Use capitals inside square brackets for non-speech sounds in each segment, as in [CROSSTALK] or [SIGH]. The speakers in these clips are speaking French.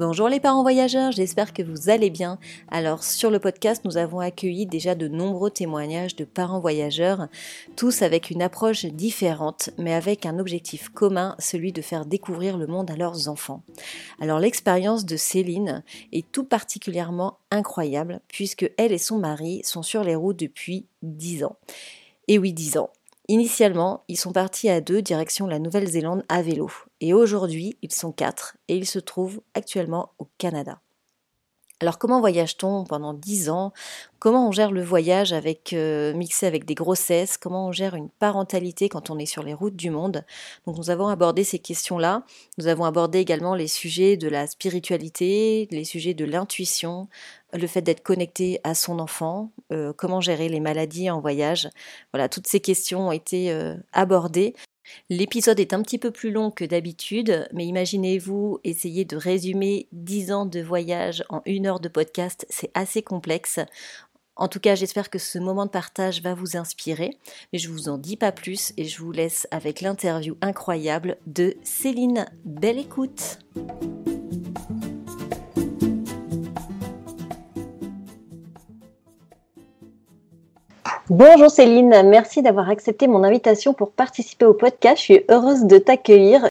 Bonjour les parents voyageurs, j'espère que vous allez bien. Alors sur le podcast, nous avons accueilli déjà de nombreux témoignages de parents voyageurs, tous avec une approche différente, mais avec un objectif commun, celui de faire découvrir le monde à leurs enfants. Alors l'expérience de Céline est tout particulièrement incroyable, puisque elle et son mari sont sur les routes depuis 10 ans. Et oui, 10 ans. Initialement, ils sont partis à deux direction la Nouvelle-Zélande à vélo. Et aujourd'hui, ils sont quatre et ils se trouvent actuellement au Canada. Alors comment voyage-t-on pendant dix ans? Comment on gère le voyage avec euh, mixé avec des grossesses? Comment on gère une parentalité quand on est sur les routes du monde? Donc nous avons abordé ces questions-là. Nous avons abordé également les sujets de la spiritualité, les sujets de l'intuition, le fait d'être connecté à son enfant, euh, comment gérer les maladies en voyage. Voilà, toutes ces questions ont été euh, abordées. L'épisode est un petit peu plus long que d'habitude, mais imaginez-vous essayer de résumer 10 ans de voyage en une heure de podcast, c'est assez complexe. En tout cas, j'espère que ce moment de partage va vous inspirer, mais je vous en dis pas plus et je vous laisse avec l'interview incroyable de Céline. Belle écoute! Bonjour Céline, merci d'avoir accepté mon invitation pour participer au podcast. Je suis heureuse de t'accueillir.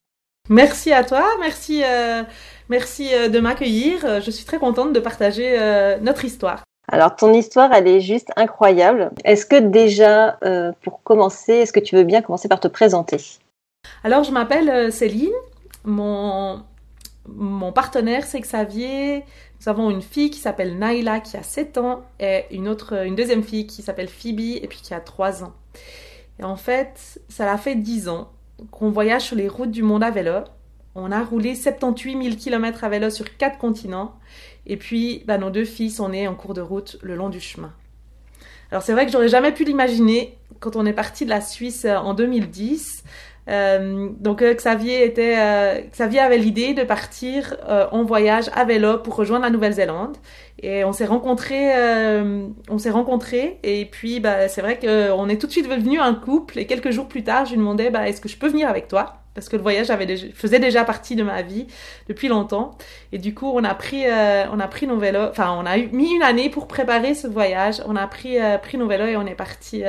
Merci à toi, merci, euh, merci euh, de m'accueillir. Je suis très contente de partager euh, notre histoire. Alors ton histoire, elle est juste incroyable. Est-ce que déjà, pour commencer, est-ce que tu veux bien commencer par te présenter? Alors je m'appelle Céline, mon, mon partenaire c'est Xavier, nous avons une fille qui s'appelle Naila qui a 7 ans et une autre, une deuxième fille qui s'appelle Phoebe et puis qui a 3 ans. Et en fait, ça l'a fait 10 ans qu'on voyage sur les routes du monde à vélo. On a roulé 78 000 km à vélo sur 4 continents. Et puis, bah, nos deux filles sont nées en cours de route le long du chemin. Alors c'est vrai que j'aurais jamais pu l'imaginer quand on est parti de la Suisse euh, en 2010. Euh, donc euh, Xavier était, euh, Xavier avait l'idée de partir en voyage à vélo pour rejoindre la Nouvelle-Zélande. Et on s'est rencontrés, on s'est rencontrés. Et puis bah c'est vrai qu'on est tout de suite devenu un couple. Et quelques jours plus tard, je lui demandais bah est-ce que je peux venir avec toi? Parce que le voyage avait déjà, faisait déjà partie de ma vie depuis longtemps. Et du coup, on a pris, on a pris nos vélos. Enfin, on a mis une année pour préparer ce voyage. On a pris, pris nos vélos et on est parti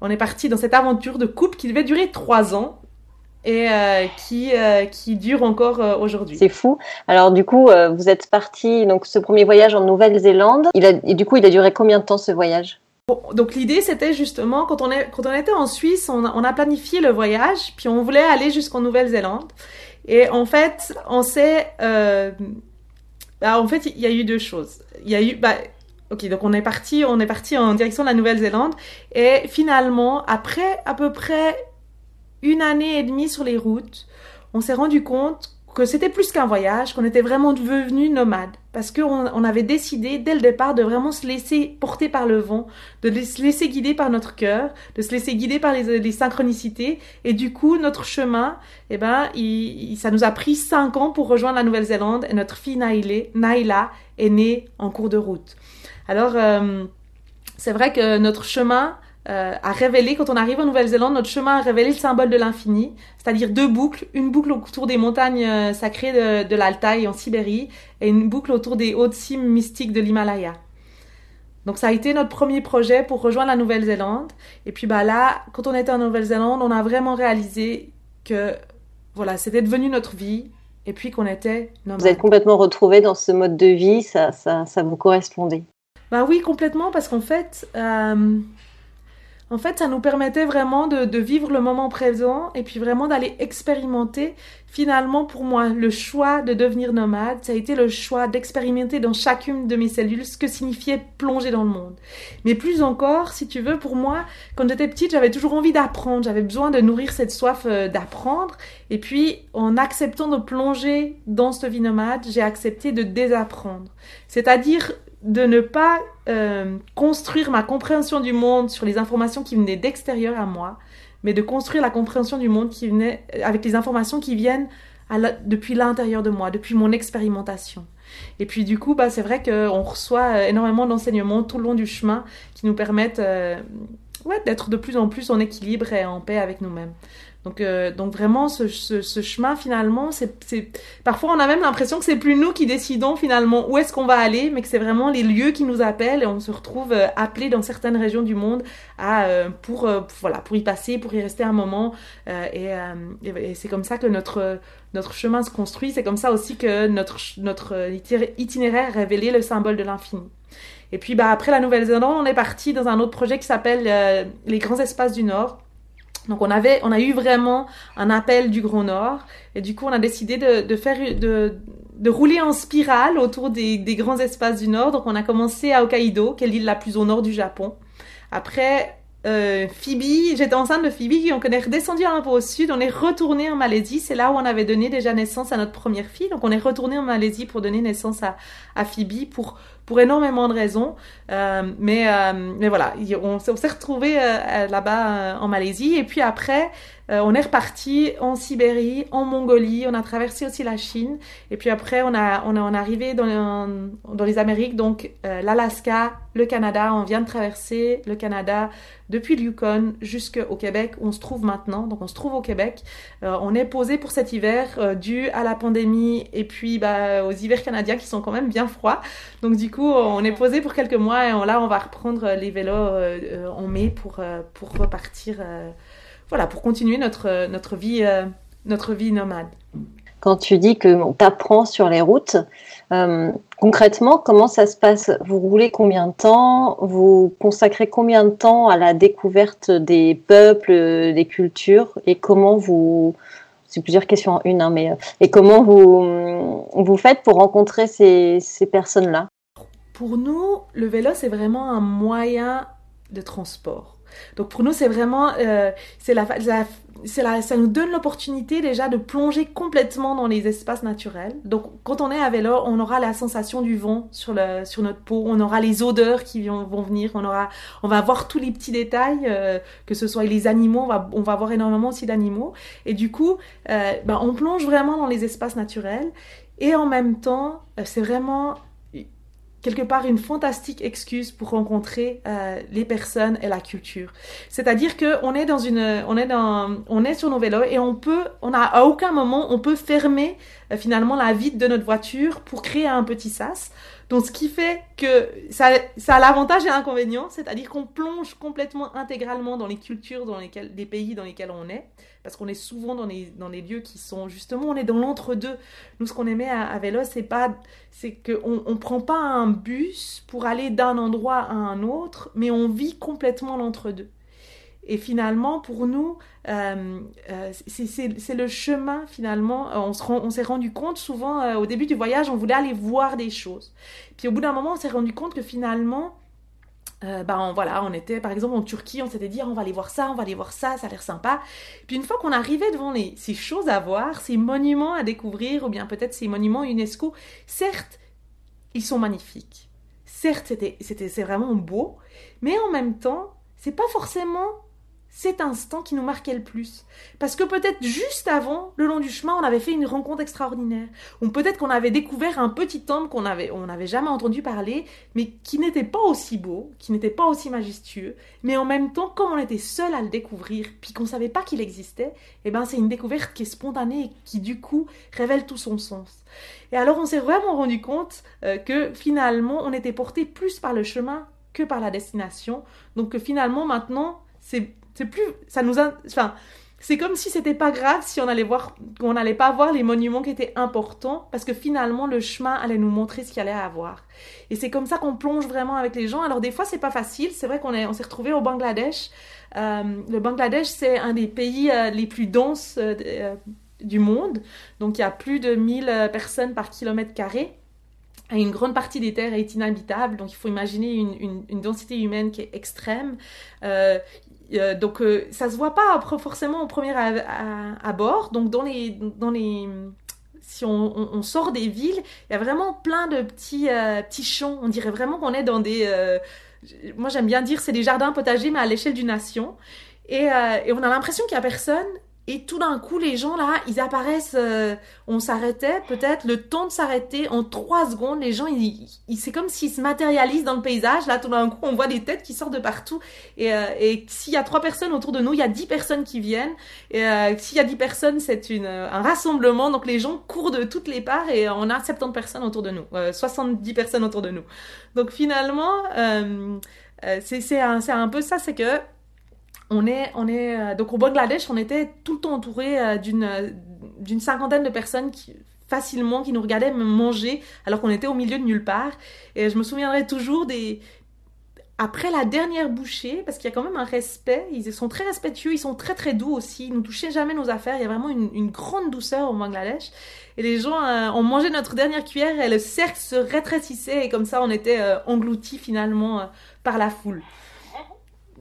on est parti dans cette aventure de couple qui devait durer trois ans et euh, qui euh, qui dure encore euh, aujourd'hui. C'est fou. Alors du coup, vous êtes parti donc ce premier voyage en Nouvelle-Zélande. Il a et du coup, il a duré combien de temps ce voyage? Donc l'idée c'était justement quand on est quand on était en Suisse, on a, on a planifié le voyage, puis on voulait aller jusqu'en Nouvelle-Zélande. Et en fait, on s'est bah, en fait, il y a eu deux choses. Il y a eu bah, Ok, donc on est parti, on est parti en direction de la Nouvelle-Zélande et finalement, après à peu près une année et demie sur les routes, on s'est rendu compte que c'était plus qu'un voyage, qu'on était vraiment devenus nomades. Parce qu'on on avait décidé dès le départ de vraiment se laisser porter par le vent, de se laisser guider par notre cœur, de se laisser guider par les, synchronicités. Et du coup, notre chemin, eh ben, ça nous a pris cinq ans pour rejoindre la Nouvelle-Zélande. Et notre fille Naila est née en cours de route. Alors, euh, c'est vrai que notre chemin euh, a révélé, quand on arrive en Nouvelle-Zélande, notre chemin a révélé le symbole de l'infini, c'est-à-dire deux boucles, une boucle autour des montagnes euh, sacrées de, de l'Altaï en Sibérie et une boucle autour des hautes cimes mystiques de l'Himalaya. Donc ça a été notre premier projet pour rejoindre la Nouvelle-Zélande. Et puis bah là, quand on était en Nouvelle-Zélande, on a vraiment réalisé que voilà, c'était devenu notre vie et puis qu'on était Vous êtes complètement retrouvé dans ce mode de vie, ça, ça, ça vous correspondait bah oui, complètement, parce qu'en fait, euh, en fait, ça nous permettait vraiment de, de, vivre le moment présent et puis vraiment d'aller expérimenter. Finalement, pour moi, le choix de devenir nomade, ça a été le choix d'expérimenter dans chacune de mes cellules ce que signifiait plonger dans le monde. Mais plus encore, si tu veux, pour moi, quand j'étais petite, j'avais toujours envie d'apprendre, j'avais besoin de nourrir cette soif euh, d'apprendre. Et puis, en acceptant de plonger dans cette vie nomade, j'ai accepté de désapprendre. C'est-à-dire de ne pas euh, construire ma compréhension du monde sur les informations qui venaient d'extérieur à moi, mais de construire la compréhension du monde qui venait avec les informations qui viennent depuis l'intérieur de moi, depuis mon expérimentation. Et puis du coup, bah, c'est vrai qu'on reçoit énormément d'enseignements tout le long du chemin qui nous permettent ouais, d'être de plus en plus en équilibre et en paix avec nous-mêmes. Donc, euh, donc vraiment, ce, chemin finalement, c'est, parfois on a même l'impression que c'est plus nous qui décidons finalement où est-ce qu'on va aller, mais que c'est vraiment les lieux qui nous appellent et on se retrouve euh, appelé dans certaines régions du monde à euh, pour, voilà pour y passer, pour y rester un moment. et, et, c'est comme ça que notre notre chemin se construit. C'est comme ça aussi que notre notre itinéraire révélait le symbole de l'infini. Et puis bah après la Nouvelle-Zélande, on est parti dans un autre projet qui s'appelle les grands espaces du Nord donc on avait, on a eu vraiment un appel du Grand Nord et du coup on a décidé de, de faire, de, de rouler en spirale autour des, des, grands espaces du Nord. Donc on a commencé à Hokkaido, qui est l'île la plus au nord du Japon. Après euh, Phoebe, j'étais enceinte de Phoebe, on est redescendu un peu au sud, on est retourné en Malaisie, c'est là où on avait donné déjà naissance à notre première fille, donc on est retourné en Malaisie pour donner naissance à, à Phoebe pour pour énormément de raisons. Euh, mais, euh, mais voilà, on, s'est retrouvé euh, là-bas en Malaisie. Et puis après, on est reparti en Sibérie, en Mongolie. On a traversé aussi la Chine. Et puis après, on a on, est arrivé dans, dans les Amériques, donc l'Alaska, le Canada. On vient de traverser le Canada depuis le Yukon jusqu'au Québec où on se trouve maintenant. Donc on se trouve au Québec. on est posé pour cet hiver dû à la pandémie et puis bah, aux hivers canadiens qui sont quand même bien froids. Donc du coup, on est posé pour quelques mois et là, on va reprendre les vélos euh, euh, en mai pour, euh, pour repartir, voilà, pour continuer notre, notre, vie, notre vie nomade. Quand tu dis que on t'apprend sur les routes, concrètement, comment ça se passe? Vous roulez combien de temps? Vous consacrez combien de temps à la découverte des peuples, des cultures? Et comment vous, c'est plusieurs questions en une, hein, mais et comment vous vous faites pour rencontrer ces, ces personnes-là? Pour nous, le vélo, c'est vraiment un moyen de transport. Donc pour nous, c'est vraiment, euh, c'est la, la, ça nous donne l'opportunité déjà de plonger complètement dans les espaces naturels. Donc quand on est à vélo, on aura la sensation du vent sur, le, sur notre peau, on aura les odeurs qui vont, venir, on, aura, on va voir tous les petits détails, euh, que ce soit les animaux, on va, on va voir énormément aussi d'animaux. Et du coup, euh, ben, on plonge vraiment dans les espaces naturels. Et en même temps, c'est vraiment quelque part une fantastique excuse pour rencontrer euh, les personnes et la culture. C'est-à-dire que on est dans une, on est dans, on est sur nos vélos et on peut, on a à aucun moment on peut fermer euh, finalement la vitre de notre voiture pour créer un petit sas. Donc, ce qui fait que ça, a l'avantage et l'inconvénient, c'est-à-dire qu'on plonge complètement intégralement dans les cultures dans des pays dans lesquels on est, parce qu'on est souvent dans les, dans les lieux qui sont justement, on est dans l'entre-deux. Nous, ce qu'on aimait à, vélo, c'est pas, c'est qu'on on prend pas un bus pour aller d'un endroit à un autre, mais on vit complètement l'entre-deux. Et finalement, pour nous, euh, euh, c'est le chemin, finalement. Euh, on s'est rendu compte souvent, au début du voyage, on voulait aller voir des choses. Puis au bout d'un moment, on s'est rendu compte que finalement, ben voilà, on était par exemple en Turquie, on s'était dit on va aller voir ça, on va aller voir ça, ça a l'air sympa. Puis une fois qu'on arrivait devant ces choses à voir, ces monuments à découvrir, ou bien peut-être ces monuments UNESCO, certes, ils sont magnifiques. Certes, c'était, c'est vraiment beau, mais en même temps, c'est pas forcément cet instant qui nous marquait le plus. Parce que peut-être juste avant, le long du chemin, on avait fait une rencontre extraordinaire. Ou peut-être qu'on avait découvert un petit temple qu'on avait, on n'avait jamais entendu parler, mais qui n'était pas aussi beau, qui n'était pas aussi majestueux. Mais en même temps, comme on était seul à le découvrir, puis qu'on savait pas qu'il existait, eh ben c'est une découverte qui est spontanée et qui du coup révèle tout son sens. Et alors on s'est vraiment rendu compte euh, que finalement on était porté plus par le chemin que par la destination. Donc finalement maintenant c'est c'est plus, ça nous enfin, c'est comme si c'était pas grave si on allait voir, qu'on n'allait pas voir les monuments qui étaient importants, parce que finalement le chemin allait nous montrer ce qu'il allait avoir. Et c'est comme ça qu'on plonge vraiment avec les gens. Alors des fois c'est pas facile. C'est vrai qu'on est, on s'est retrouvé au Bangladesh. Euh, le Bangladesh c'est un des pays euh, les plus denses euh, du monde. Donc il y a plus de 1000 personnes par kilomètre carré. Et une grande partie des terres est inhabitable, donc il faut imaginer une, une, densité humaine qui est extrême. Euh, donc euh, ça se voit pas forcément au premier abord. Donc dans les, dans les, si on, sort des villes, il y a vraiment plein de petits, euh, petits champs. On dirait vraiment qu'on est dans des, moi j'aime bien dire c'est des jardins potagers mais à l'échelle d'une nation. Et, et, on a l'impression qu'il y a personne. Et tout d'un coup, les gens là, ils apparaissent. Euh, on s'arrêtait, peut-être le temps de s'arrêter en trois secondes. Les gens, ils, c'est comme s'ils se matérialisent dans le paysage. Là, tout d'un coup, on voit des têtes qui sortent de partout. Et, euh, et s'il y a trois personnes autour de nous, il y a dix personnes qui viennent. Et euh, s'il y a dix personnes, c'est une un rassemblement. Donc les gens courent de toutes les parts et on a 70 personnes autour de nous, 70 personnes autour de nous. Donc finalement, c'est c'est un, un peu ça, c'est que on est, on est euh, donc au Bangladesh, on était tout le temps entouré euh, d'une euh, d'une cinquantaine de personnes qui facilement qui nous regardaient manger alors qu'on était au milieu de nulle part. Et je me souviendrai toujours des après la dernière bouchée, parce qu'il y a quand même un respect, ils sont très respectueux, ils sont très très doux aussi, ils nous touchaient jamais nos affaires, il y a vraiment une, grande douceur au Bangladesh. Et les gens ont mangé notre dernière cuillère et le cercle se rétrécissait et comme ça on était engloutis finalement par la foule.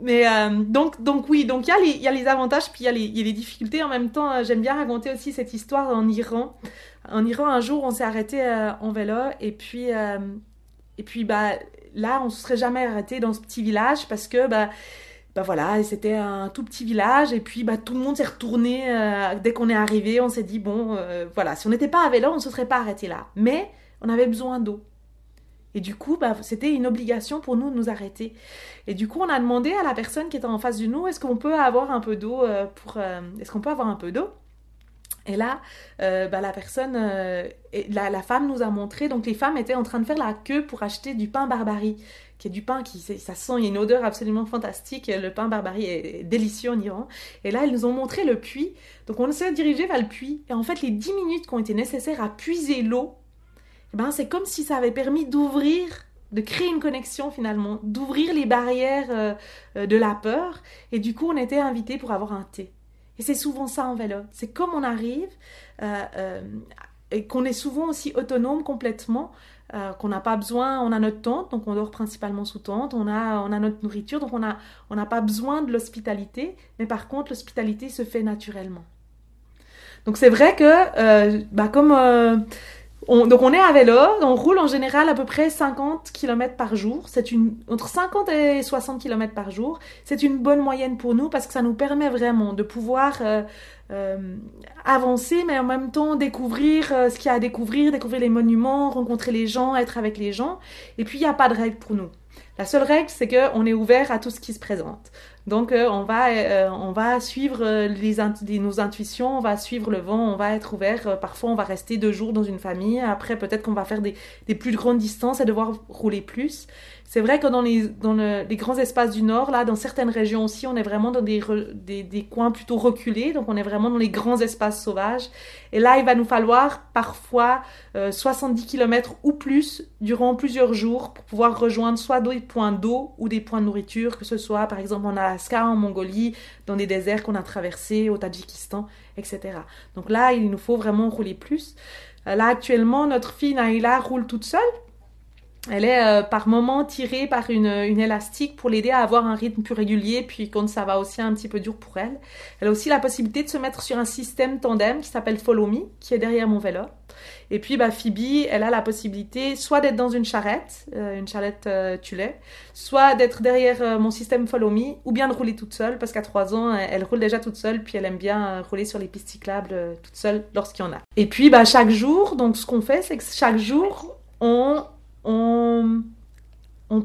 Mais euh, donc, donc oui, donc il y, y, a les avantages, puis il y, y, a les difficultés. En même temps, euh, j'aime bien raconter aussi cette histoire en Iran. En Iran, un jour, on s'est arrêté euh, en vélo, et puis, et puis bah, là, on ne se serait jamais arrêté dans ce petit village parce que bah, bah voilà, c'était un tout petit village, et puis bah, tout le monde s'est retourné dès qu'on est arrivé. On s'est dit, bon, voilà, si on n'était pas à vélo, on se serait pas arrêté là. Mais on avait besoin d'eau. Et du coup, bah, c'était une obligation pour nous de nous arrêter. Et du coup, on a demandé à la personne qui était en face de nous, est-ce qu'on peut avoir un peu d'eau euh, pour... Euh, est-ce qu'on peut avoir un peu d'eau? Et là, euh, bah, la personne, la, la, femme nous a montré, donc les femmes étaient en train de faire la queue pour acheter du pain barbarie, qui est du pain qui, ça sent, il y a une odeur absolument fantastique, le pain barbarie est délicieux en Iran. Et là, elles nous ont montré le puits, donc on s'est dirigé vers le puits, et en fait, les 10 minutes qui ont été nécessaires à puiser l'eau ben, c'est comme si ça avait permis d'ouvrir, de créer une connexion finalement, d'ouvrir les barrières euh, euh, de la peur. Et du coup, on était invités pour avoir un thé. Et c'est souvent ça en vélo. C'est comme on arrive euh, et qu'on est souvent aussi autonome complètement, qu'on n'a pas besoin, on a notre tente, donc on dort principalement sous tente, on a, on a notre nourriture, donc on n'a on pas besoin de l'hospitalité, mais par contre l'hospitalité se fait naturellement. Donc c'est vrai que, bah, comme donc on est à vélo, on roule en général à peu près 50 km par jour. C'est une entre 50 et 60 km par jour. C'est une bonne moyenne pour nous parce que ça nous permet vraiment de pouvoir euh, euh, avancer, mais en même temps découvrir euh, ce qu'il y a à découvrir, découvrir les monuments, rencontrer les gens, être avec les gens. Et puis il n'y a pas de règle pour nous. La seule règle, c'est qu'on est ouvert à tout ce qui se présente. Donc, euh, on, va, euh, on va suivre euh, nos intuitions, on va suivre le vent, on va être ouvert. parfois, on va rester deux jours dans une famille. Après, peut-être qu'on va faire des, des, plus grandes distances et devoir rouler plus. C'est vrai que dans, les, dans les grands espaces du Nord, là, dans certaines régions aussi, on est vraiment dans des, des, des, coins plutôt reculés. Donc, on est vraiment dans les grands espaces sauvages. Et là, il va nous falloir parfois 70 km ou plus durant plusieurs jours pour pouvoir rejoindre soit des points d'eau ou des points de nourriture, que ce soit, par exemple, en Alaska en Mongolie, dans des déserts qu'on a traversés, au Tadjikistan, etc. Donc là, il nous faut vraiment rouler plus. Euh, là, actuellement, notre fille Naïla roule toute seule. Elle est euh, par moment tirée par une, une élastique pour l'aider à avoir un rythme plus régulier, puis quand ça va aussi un petit peu dur pour elle. Elle a aussi la possibilité de se mettre sur un système tandem qui s'appelle Follow Me, qui est derrière mon vélo. Et puis bah, Phoebe, elle a la possibilité soit d'être dans une charrette, euh, une charrette euh, Tulet, soit d'être derrière euh, mon système Follow Me, ou bien de rouler toute seule, parce qu'à 3 ans, elle, roule déjà toute seule, puis elle aime bien rouler sur les pistes cyclables toute seule lorsqu'il y en a. Et puis bah, chaque jour, donc ce qu'on fait, c'est que chaque jour, on, on,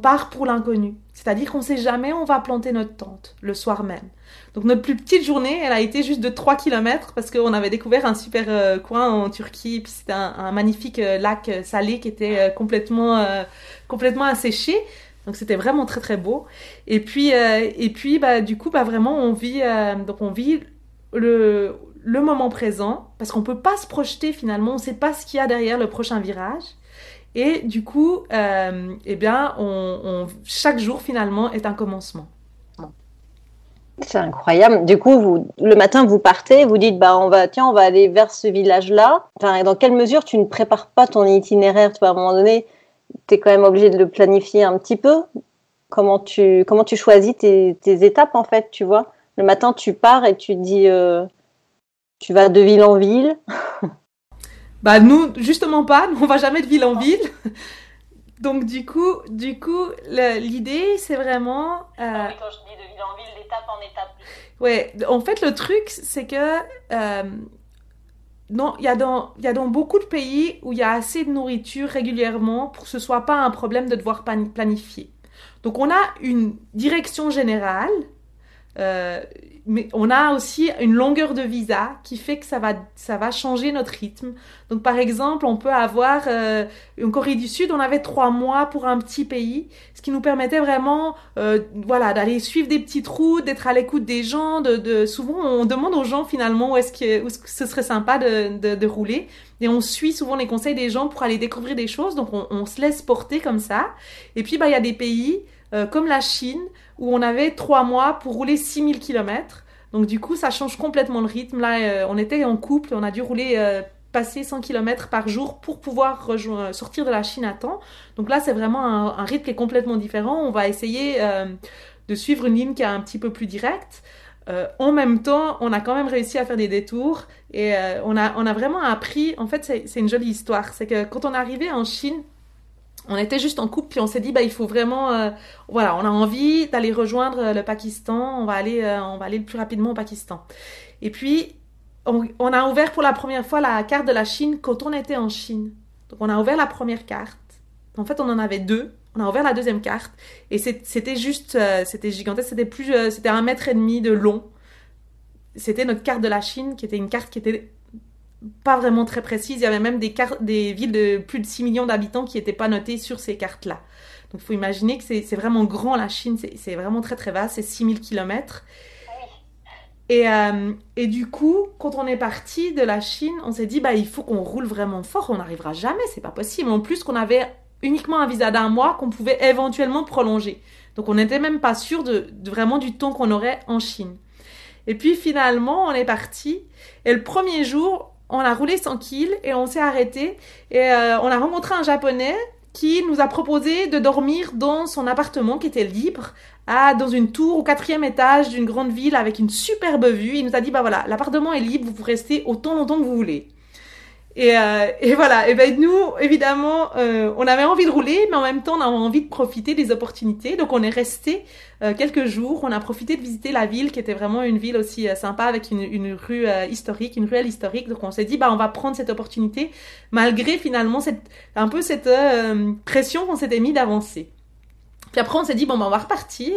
part pour l'inconnu. C'est-à-dire qu'on ne sait jamais où on va planter notre tente le soir même. Donc notre plus petite journée, elle a été juste de 3 km parce qu'on avait découvert un super euh, coin en Turquie, puis c'était un, magnifique euh, lac euh, salé qui était complètement, complètement asséché. Donc c'était vraiment très très beau. Et puis, et puis bah, du coup, bah, vraiment, on vit, donc on vit le, le moment présent parce qu'on peut pas se projeter finalement, on ne sait pas ce qu'il y a derrière le prochain virage. Et du coup, eh bien, on, chaque jour finalement est un commencement. C'est incroyable. Du coup, le matin, vous partez, vous dites, bah, on va, tiens, on va aller vers ce village-là. Enfin, dans quelle mesure tu ne prépares pas ton itinéraire? Tu vois, À un moment donné, tu es quand même obligé de le planifier un petit peu. Comment tu, comment tu choisis tes, étapes, en fait, tu vois? Le matin, tu pars et tu dis, euh, tu vas de ville en ville. [LAUGHS] bah, nous, justement pas. Nous, on va jamais de ville en ville. donc du coup, du coup, l'idée c'est vraiment. Euh, ah quand je dis de ville en ville, d'étape en étape. Ouais, en fait le truc c'est que euh, non, il y a dans il y a dans beaucoup de pays où il y a assez de nourriture régulièrement pour que ce soit pas un problème de devoir planifier. Donc on a une direction générale. Euh, mais on a aussi une longueur de visa qui fait que ça va, ça va changer notre rythme. Donc, par exemple, on peut avoir, euh, en Corée du Sud, on avait trois mois pour un petit pays, ce qui nous permettait vraiment, euh, voilà, d'aller suivre des petites routes, d'être à l'écoute des gens. De, de, souvent, on demande aux gens finalement où est-ce que, où ce serait sympa de, de, de, rouler, et on suit souvent les conseils des gens pour aller découvrir des choses. Donc, on, on se laisse porter comme ça. Et puis, bah, il y a des pays euh, comme la Chine où on avait trois mois pour rouler 6000 km. Donc du coup, ça change complètement le rythme. Là, euh, on était en couple, on a dû rouler, euh, passer 100 km par jour pour pouvoir sortir de la Chine à temps. Donc là, c'est vraiment un, rythme qui est complètement différent. On va essayer de suivre une ligne qui est un petit peu plus directe. en même temps, on a quand même réussi à faire des détours et on, a, on a vraiment appris. En fait, c'est une jolie histoire. C'est que quand on est arrivé en Chine, on était juste en couple, puis on s'est dit, bah, il faut vraiment, euh, voilà, on a envie d'aller rejoindre euh, le Pakistan, on va aller, euh, on va aller le plus rapidement au Pakistan. Et puis, on, a ouvert pour la première fois la carte de la Chine quand on était en Chine. Donc, on a ouvert la première carte. En fait, on en avait deux. On a ouvert la deuxième carte. Et c'était juste, c'était gigantesque. C'était plus, c'était un mètre et demi de long. C'était notre carte de la Chine, qui était une carte qui était pas vraiment très précise. Il y avait même des, des villes de plus de 6 millions d'habitants qui n'étaient pas notées sur ces cartes-là. Donc il faut imaginer que c'est vraiment grand la Chine, c'est vraiment très très vaste, c'est 6000 km. Et, euh, et du coup, quand on est parti de la Chine, on s'est dit, bah, il faut qu'on roule vraiment fort, on n'arrivera jamais, c'est pas possible. En plus qu'on avait uniquement un visa d'un mois qu'on pouvait éventuellement prolonger. Donc on n'était même pas sûr de, de vraiment du temps qu'on aurait en Chine. Et puis finalement, on est parti. Et le premier jour, on a roulé tranquille et on s'est arrêté et euh, on a rencontré un japonais qui nous a proposé de dormir dans son appartement qui était libre à, dans une tour au quatrième étage d'une grande ville avec une superbe vue. Il nous a dit, bah voilà, l'appartement est libre, vous pouvez rester autant longtemps que vous voulez. Et, euh, et, voilà, et ben nous, évidemment, euh, on avait envie de rouler, mais en même temps, on avait envie de profiter des opportunités. Donc on est resté euh, quelques jours, on a profité de visiter la ville, qui était vraiment une ville aussi euh, sympa, avec une, une rue euh, historique, une ruelle historique. Donc on s'est dit, bah on va prendre cette opportunité, malgré finalement cette, un peu cette pression qu'on s'était mis d'avancer. Puis après, on s'est dit, bon, bah, on va repartir.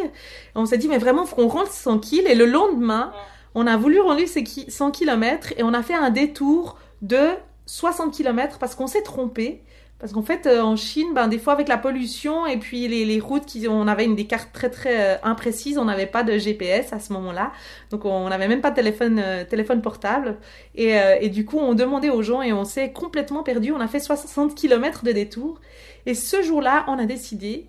on s'est dit, mais vraiment, faut qu'on rentre tranquille. Et le lendemain, on a voulu rouler ces 100 km et on a fait un détour de 60 km parce qu'on s'est trompé. Parce qu'en fait, euh, en Chine, ben, des fois, avec la pollution et puis les, les routes, qui, on avait une, des cartes très, très euh, imprécises. On n'avait pas de GPS à ce moment-là. Donc, on n'avait même pas de téléphone, euh, téléphone portable. Et, et, du coup, on demandait aux gens et on s'est complètement perdu. On a fait 60 km de détour. Et ce jour-là, on a décidé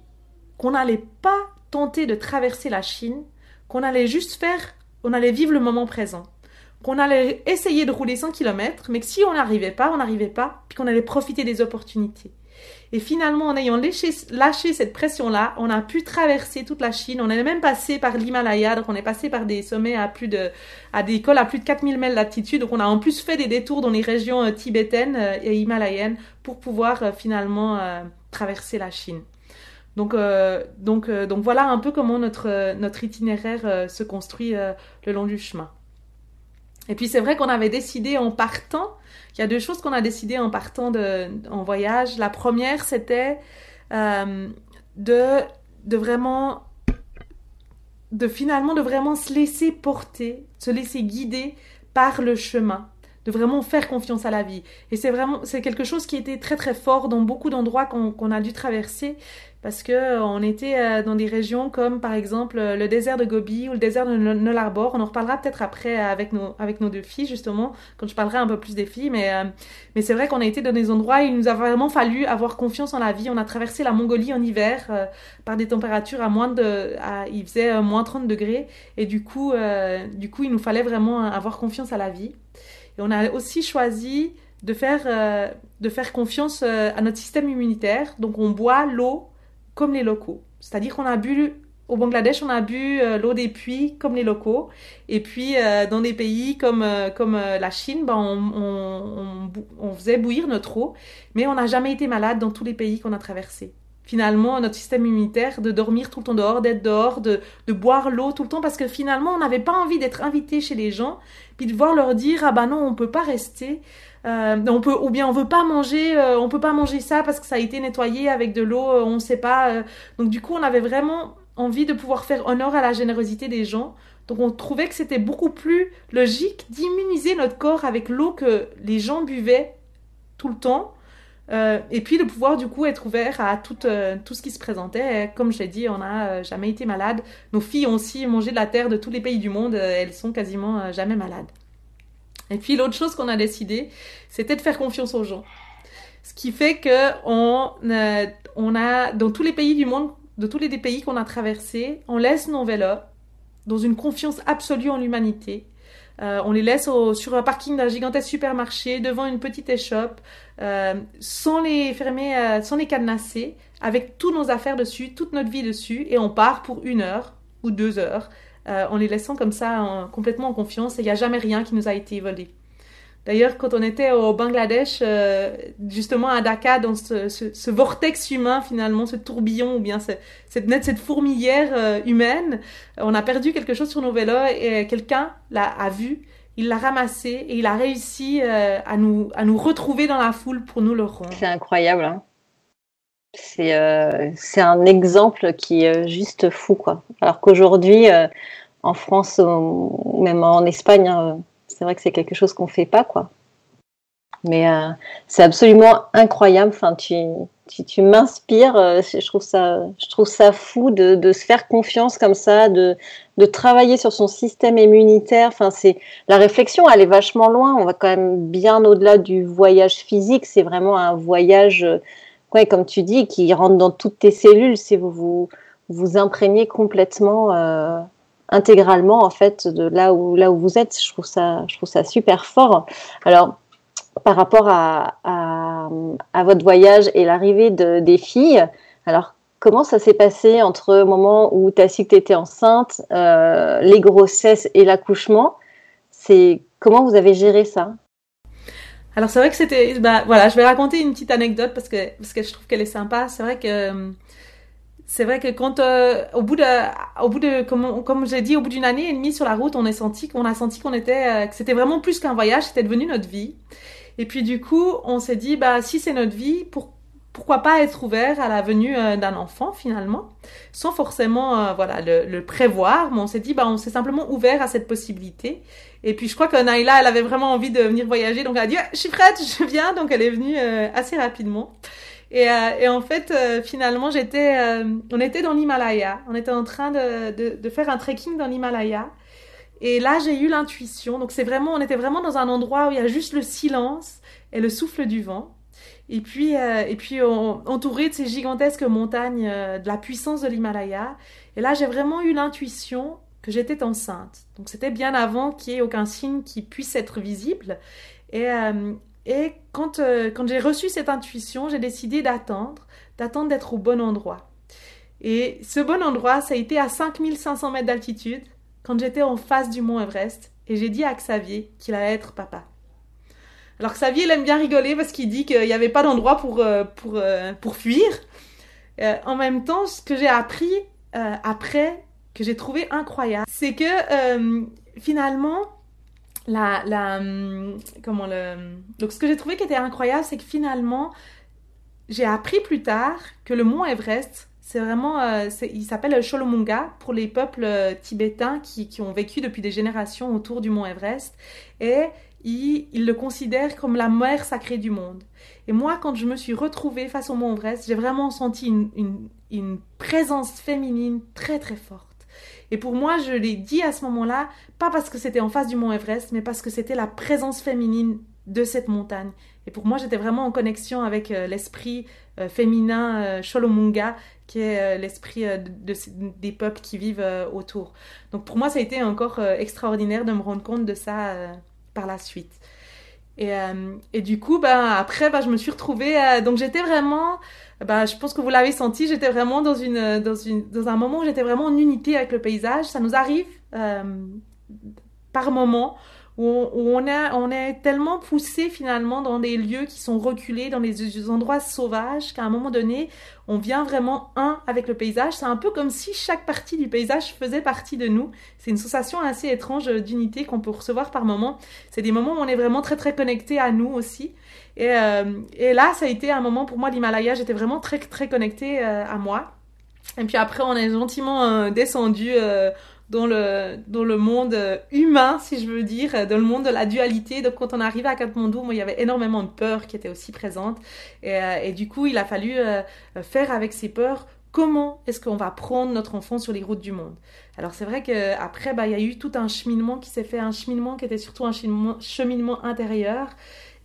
qu'on n'allait pas tenter de traverser la Chine, qu'on allait juste faire, on allait vivre le moment présent qu'on allait essayer de rouler 100 km, mais que si on n'arrivait pas, on n'arrivait pas, puis qu'on allait profiter des opportunités. Et finalement, en ayant lâché, lâché cette pression-là, on a pu traverser toute la Chine. On est même passé par l'Himalaya, donc on est passé par des sommets à plus de, à des cols à plus de 4000 mètres d'altitude. Donc on a en plus fait des détours dans les régions euh, tibétaines euh, et himalayennes pour pouvoir euh, finalement traverser la Chine. Donc, donc, donc voilà un peu comment notre, notre itinéraire se construit le long du chemin. Et puis c'est vrai qu'on avait décidé en partant, il y a deux choses qu'on a décidé en partant en voyage. La première, c'était euh, de, de vraiment, de finalement, de vraiment se laisser porter, se laisser guider par le chemin de vraiment faire confiance à la vie. Et c'est vraiment, c'est quelque chose qui était très très fort dans beaucoup d'endroits qu'on a dû traverser parce que euh, on était euh, dans des régions comme par exemple le désert de Gobi ou le désert de Nullarbor. On en reparlera peut-être après avec nos avec nos deux filles justement quand je parlerai un peu plus des filles. Mais euh, mais c'est vrai qu'on a été dans des endroits où il nous a vraiment fallu avoir confiance en la vie. On a traversé la Mongolie en hiver par des températures à moins de à, il faisait moins 30 degrés et du coup du coup il nous fallait vraiment avoir confiance à la vie. On a aussi choisi de faire de faire confiance à notre système immunitaire. Donc on boit l'eau comme les locaux. C'est-à-dire qu'on a bu au Bangladesh, on a bu euh, l'eau des puits comme les locaux. Et puis, euh, dans des pays comme, euh, comme la Chine, ben, on, faisait bouillir notre eau. Mais on n'a jamais été malade dans tous les pays qu'on a traversés. Finalement notre système immunitaire de dormir tout le temps dehors, d'être dehors, de, de boire l'eau tout le temps parce que finalement on n'avait pas envie d'être invité chez les gens puis de voir leur dire ah bah non on peut pas rester euh, on peut ou bien on veut pas manger euh, on peut pas manger ça parce que ça a été nettoyé avec de l'eau euh, on sait pas euh. donc du coup on avait vraiment envie de pouvoir faire honneur à la générosité des gens donc on trouvait que c'était beaucoup plus logique d'immuniser notre corps avec l'eau que les gens buvaient tout le temps euh, et puis de pouvoir du coup être ouvert à tout, euh, tout ce qui se présentait. Comme je l'ai dit, on n'a euh, jamais été malade. Nos filles ont aussi mangé de la terre de tous les pays du monde. Elles sont quasiment jamais malades. Et puis l'autre chose qu'on a décidé, c'était de faire confiance aux gens. Ce qui fait que on, on a dans tous les pays du monde, de tous les pays qu'on a traversés, on laisse nos vélos dans une confiance absolue en l'humanité. Euh, on les laisse au- sur un parking d'un gigantesque supermarché, devant une petite échoppe, euh, sans les fermer, euh, sans les cadenasser, avec toutes nos affaires dessus, toute notre vie dessus, et on part pour une heure ou deux heures, euh, en les laissant comme ça en- complètement en confiance, et il n'y a jamais rien qui nous a été volé. D'ailleurs, quand on était au Bangladesh, euh, justement à Dhaka, dans ce, vortex humain finalement, ce tourbillon ou bien ce- cette, cette fourmilière euh, humaine, on a perdu quelque chose sur nos vélos et quelqu'un l'a vu, il l'a ramassé et il a réussi euh, à, nous, à nous retrouver dans la foule pour nous le rendre. C'est incroyable. hein. C'est euh, un exemple qui est euh, juste fou, quoi. Alors qu'aujourd'hui, euh, en France même en Espagne, hein, c'est vrai que c'est quelque chose qu'on fait pas, quoi. Mais euh, c'est absolument incroyable. Enfin, tu, tu, tu m'inspires. euh, Je trouve ça, je trouve ça fou de, de se faire confiance comme ça, de, de travailler sur son système immunitaire. Enfin, c'est la réflexion, elle est vachement loin. On va quand même bien au-delà du voyage physique. C'est vraiment un voyage, euh, ouais, comme tu dis, qui rentre dans toutes tes cellules. C'est vous vous vous imprégnez complètement, intégralement en fait de là où là où vous êtes. Je trouve ça, je trouve ça super fort. Alors par rapport à, à, votre voyage et l'arrivée de, des filles, alors comment ça s'est passé entre le moment où tu as su que tu enceinte, euh, les grossesses et l'accouchement? C'est comment vous avez géré ça? Alors c'est vrai que c'était, bah voilà, je vais raconter une petite anecdote parce que parce que je trouve qu'elle est sympa. C'est vrai que c'est vrai que quand euh, au bout de au bout de comme j'ai dit au bout d'une année et demie sur la route, on est senti qu'on a senti qu'on était euh, que c'était vraiment plus qu'un voyage, c'était devenu notre vie. Et puis du coup, on s'est dit bah si c'est notre vie, pour, pourquoi pas être ouvert à la venue euh, d'un enfant finalement, sans forcément voilà le, prévoir. Mais on s'est dit bah on s'est simplement ouvert à cette possibilité. Et puis je crois que Naïla, elle avait vraiment envie de venir voyager, donc elle a dit je suis prête, je viens. Donc elle est venue assez rapidement. Et, euh, et en fait, euh, finalement, j'étais, euh, on était dans l'Himalaya. On était en train de, de, de faire un trekking dans l'Himalaya. Et là, j'ai eu l'intuition. Donc c'est vraiment, on était vraiment dans un endroit où il y a juste le silence et le souffle du vent. Et puis, euh, et puis on- entouré de ces gigantesques montagnes, euh, de la puissance de l'Himalaya. Et là, j'ai vraiment eu l'intuition que j'étais enceinte. Donc c'était bien avant qu'il n'y ait aucun signe qui puisse être visible. Et, euh, et quand, euh, quand j'ai reçu cette intuition, j'ai décidé d'attendre, d'attendre d'être au bon endroit. Et ce bon endroit, ça a été à 5500 mètres d'altitude, quand j'étais en face du mont Everest, et j'ai dit à Xavier qu'il allait être papa. Alors Xavier, il aime bien rigoler parce qu'il dit qu'il n'y avait pas d'endroit pour, euh, pour, euh, pour fuir. En même temps, ce que j'ai appris après, que j'ai trouvé incroyable, c'est que finalement, la, la, hum, comment le, donc ce que j'ai trouvé qui était incroyable, c'est que finalement, j'ai appris plus tard que le mont Everest, c'est vraiment, euh, il s'appelle Cholomunga pour les peuples euh, tibétains qui, qui ont vécu depuis des générations autour du mont Everest, et ils, ils le considèrent comme la mère sacrée du monde. Et moi, quand je me suis retrouvée face au mont Everest, j'ai vraiment senti une, une présence féminine très très forte. Et pour moi, je l'ai dit à ce moment-là, pas parce que c'était en face du mont Everest, mais parce que c'était la présence féminine de cette montagne. Et pour moi, j'étais vraiment en connexion avec euh, l'esprit euh, féminin euh, Cholomunga, qui est euh, l'esprit des peuples qui vivent autour. Donc pour moi, ça a été encore extraordinaire de me rendre compte de ça par la suite. Et, et du coup, ben, après, ben, je me suis retrouvée. donc j'étais vraiment, ben, je pense que vous l'avez senti, j'étais vraiment dans, une, dans, une, dans un moment où j'étais vraiment en unité avec le paysage. Ça nous arrive euh, par moment où on, est tellement poussé finalement dans des lieux qui sont reculés, dans des endroits sauvages, qu'à un moment donné, on vient vraiment un avec le paysage. C'est un peu comme si chaque partie du paysage faisait partie de nous. C'est une sensation assez étrange d'unité qu'on peut recevoir par moments. C'est des moments où on est vraiment très très connecté à nous aussi. Et, euh, et là, ça a été un moment pour moi, l'Himalaya, j'étais vraiment très très connectée euh, à moi. Et puis après, on est gentiment euh, descendu dans le, dans le monde humain, si je veux dire, dans le monde de la dualité. Donc, quand on arrivait à Katmandou, moi, il y avait énormément de peurs qui étaient aussi présentes. Et, et du coup, il a fallu faire avec ces peurs comment est-ce qu'on va prendre notre enfant sur les routes du monde? Alors c'est vrai qu'après, bah, il y a eu tout un cheminement qui s'est fait, un cheminement qui était surtout un cheminement, intérieur.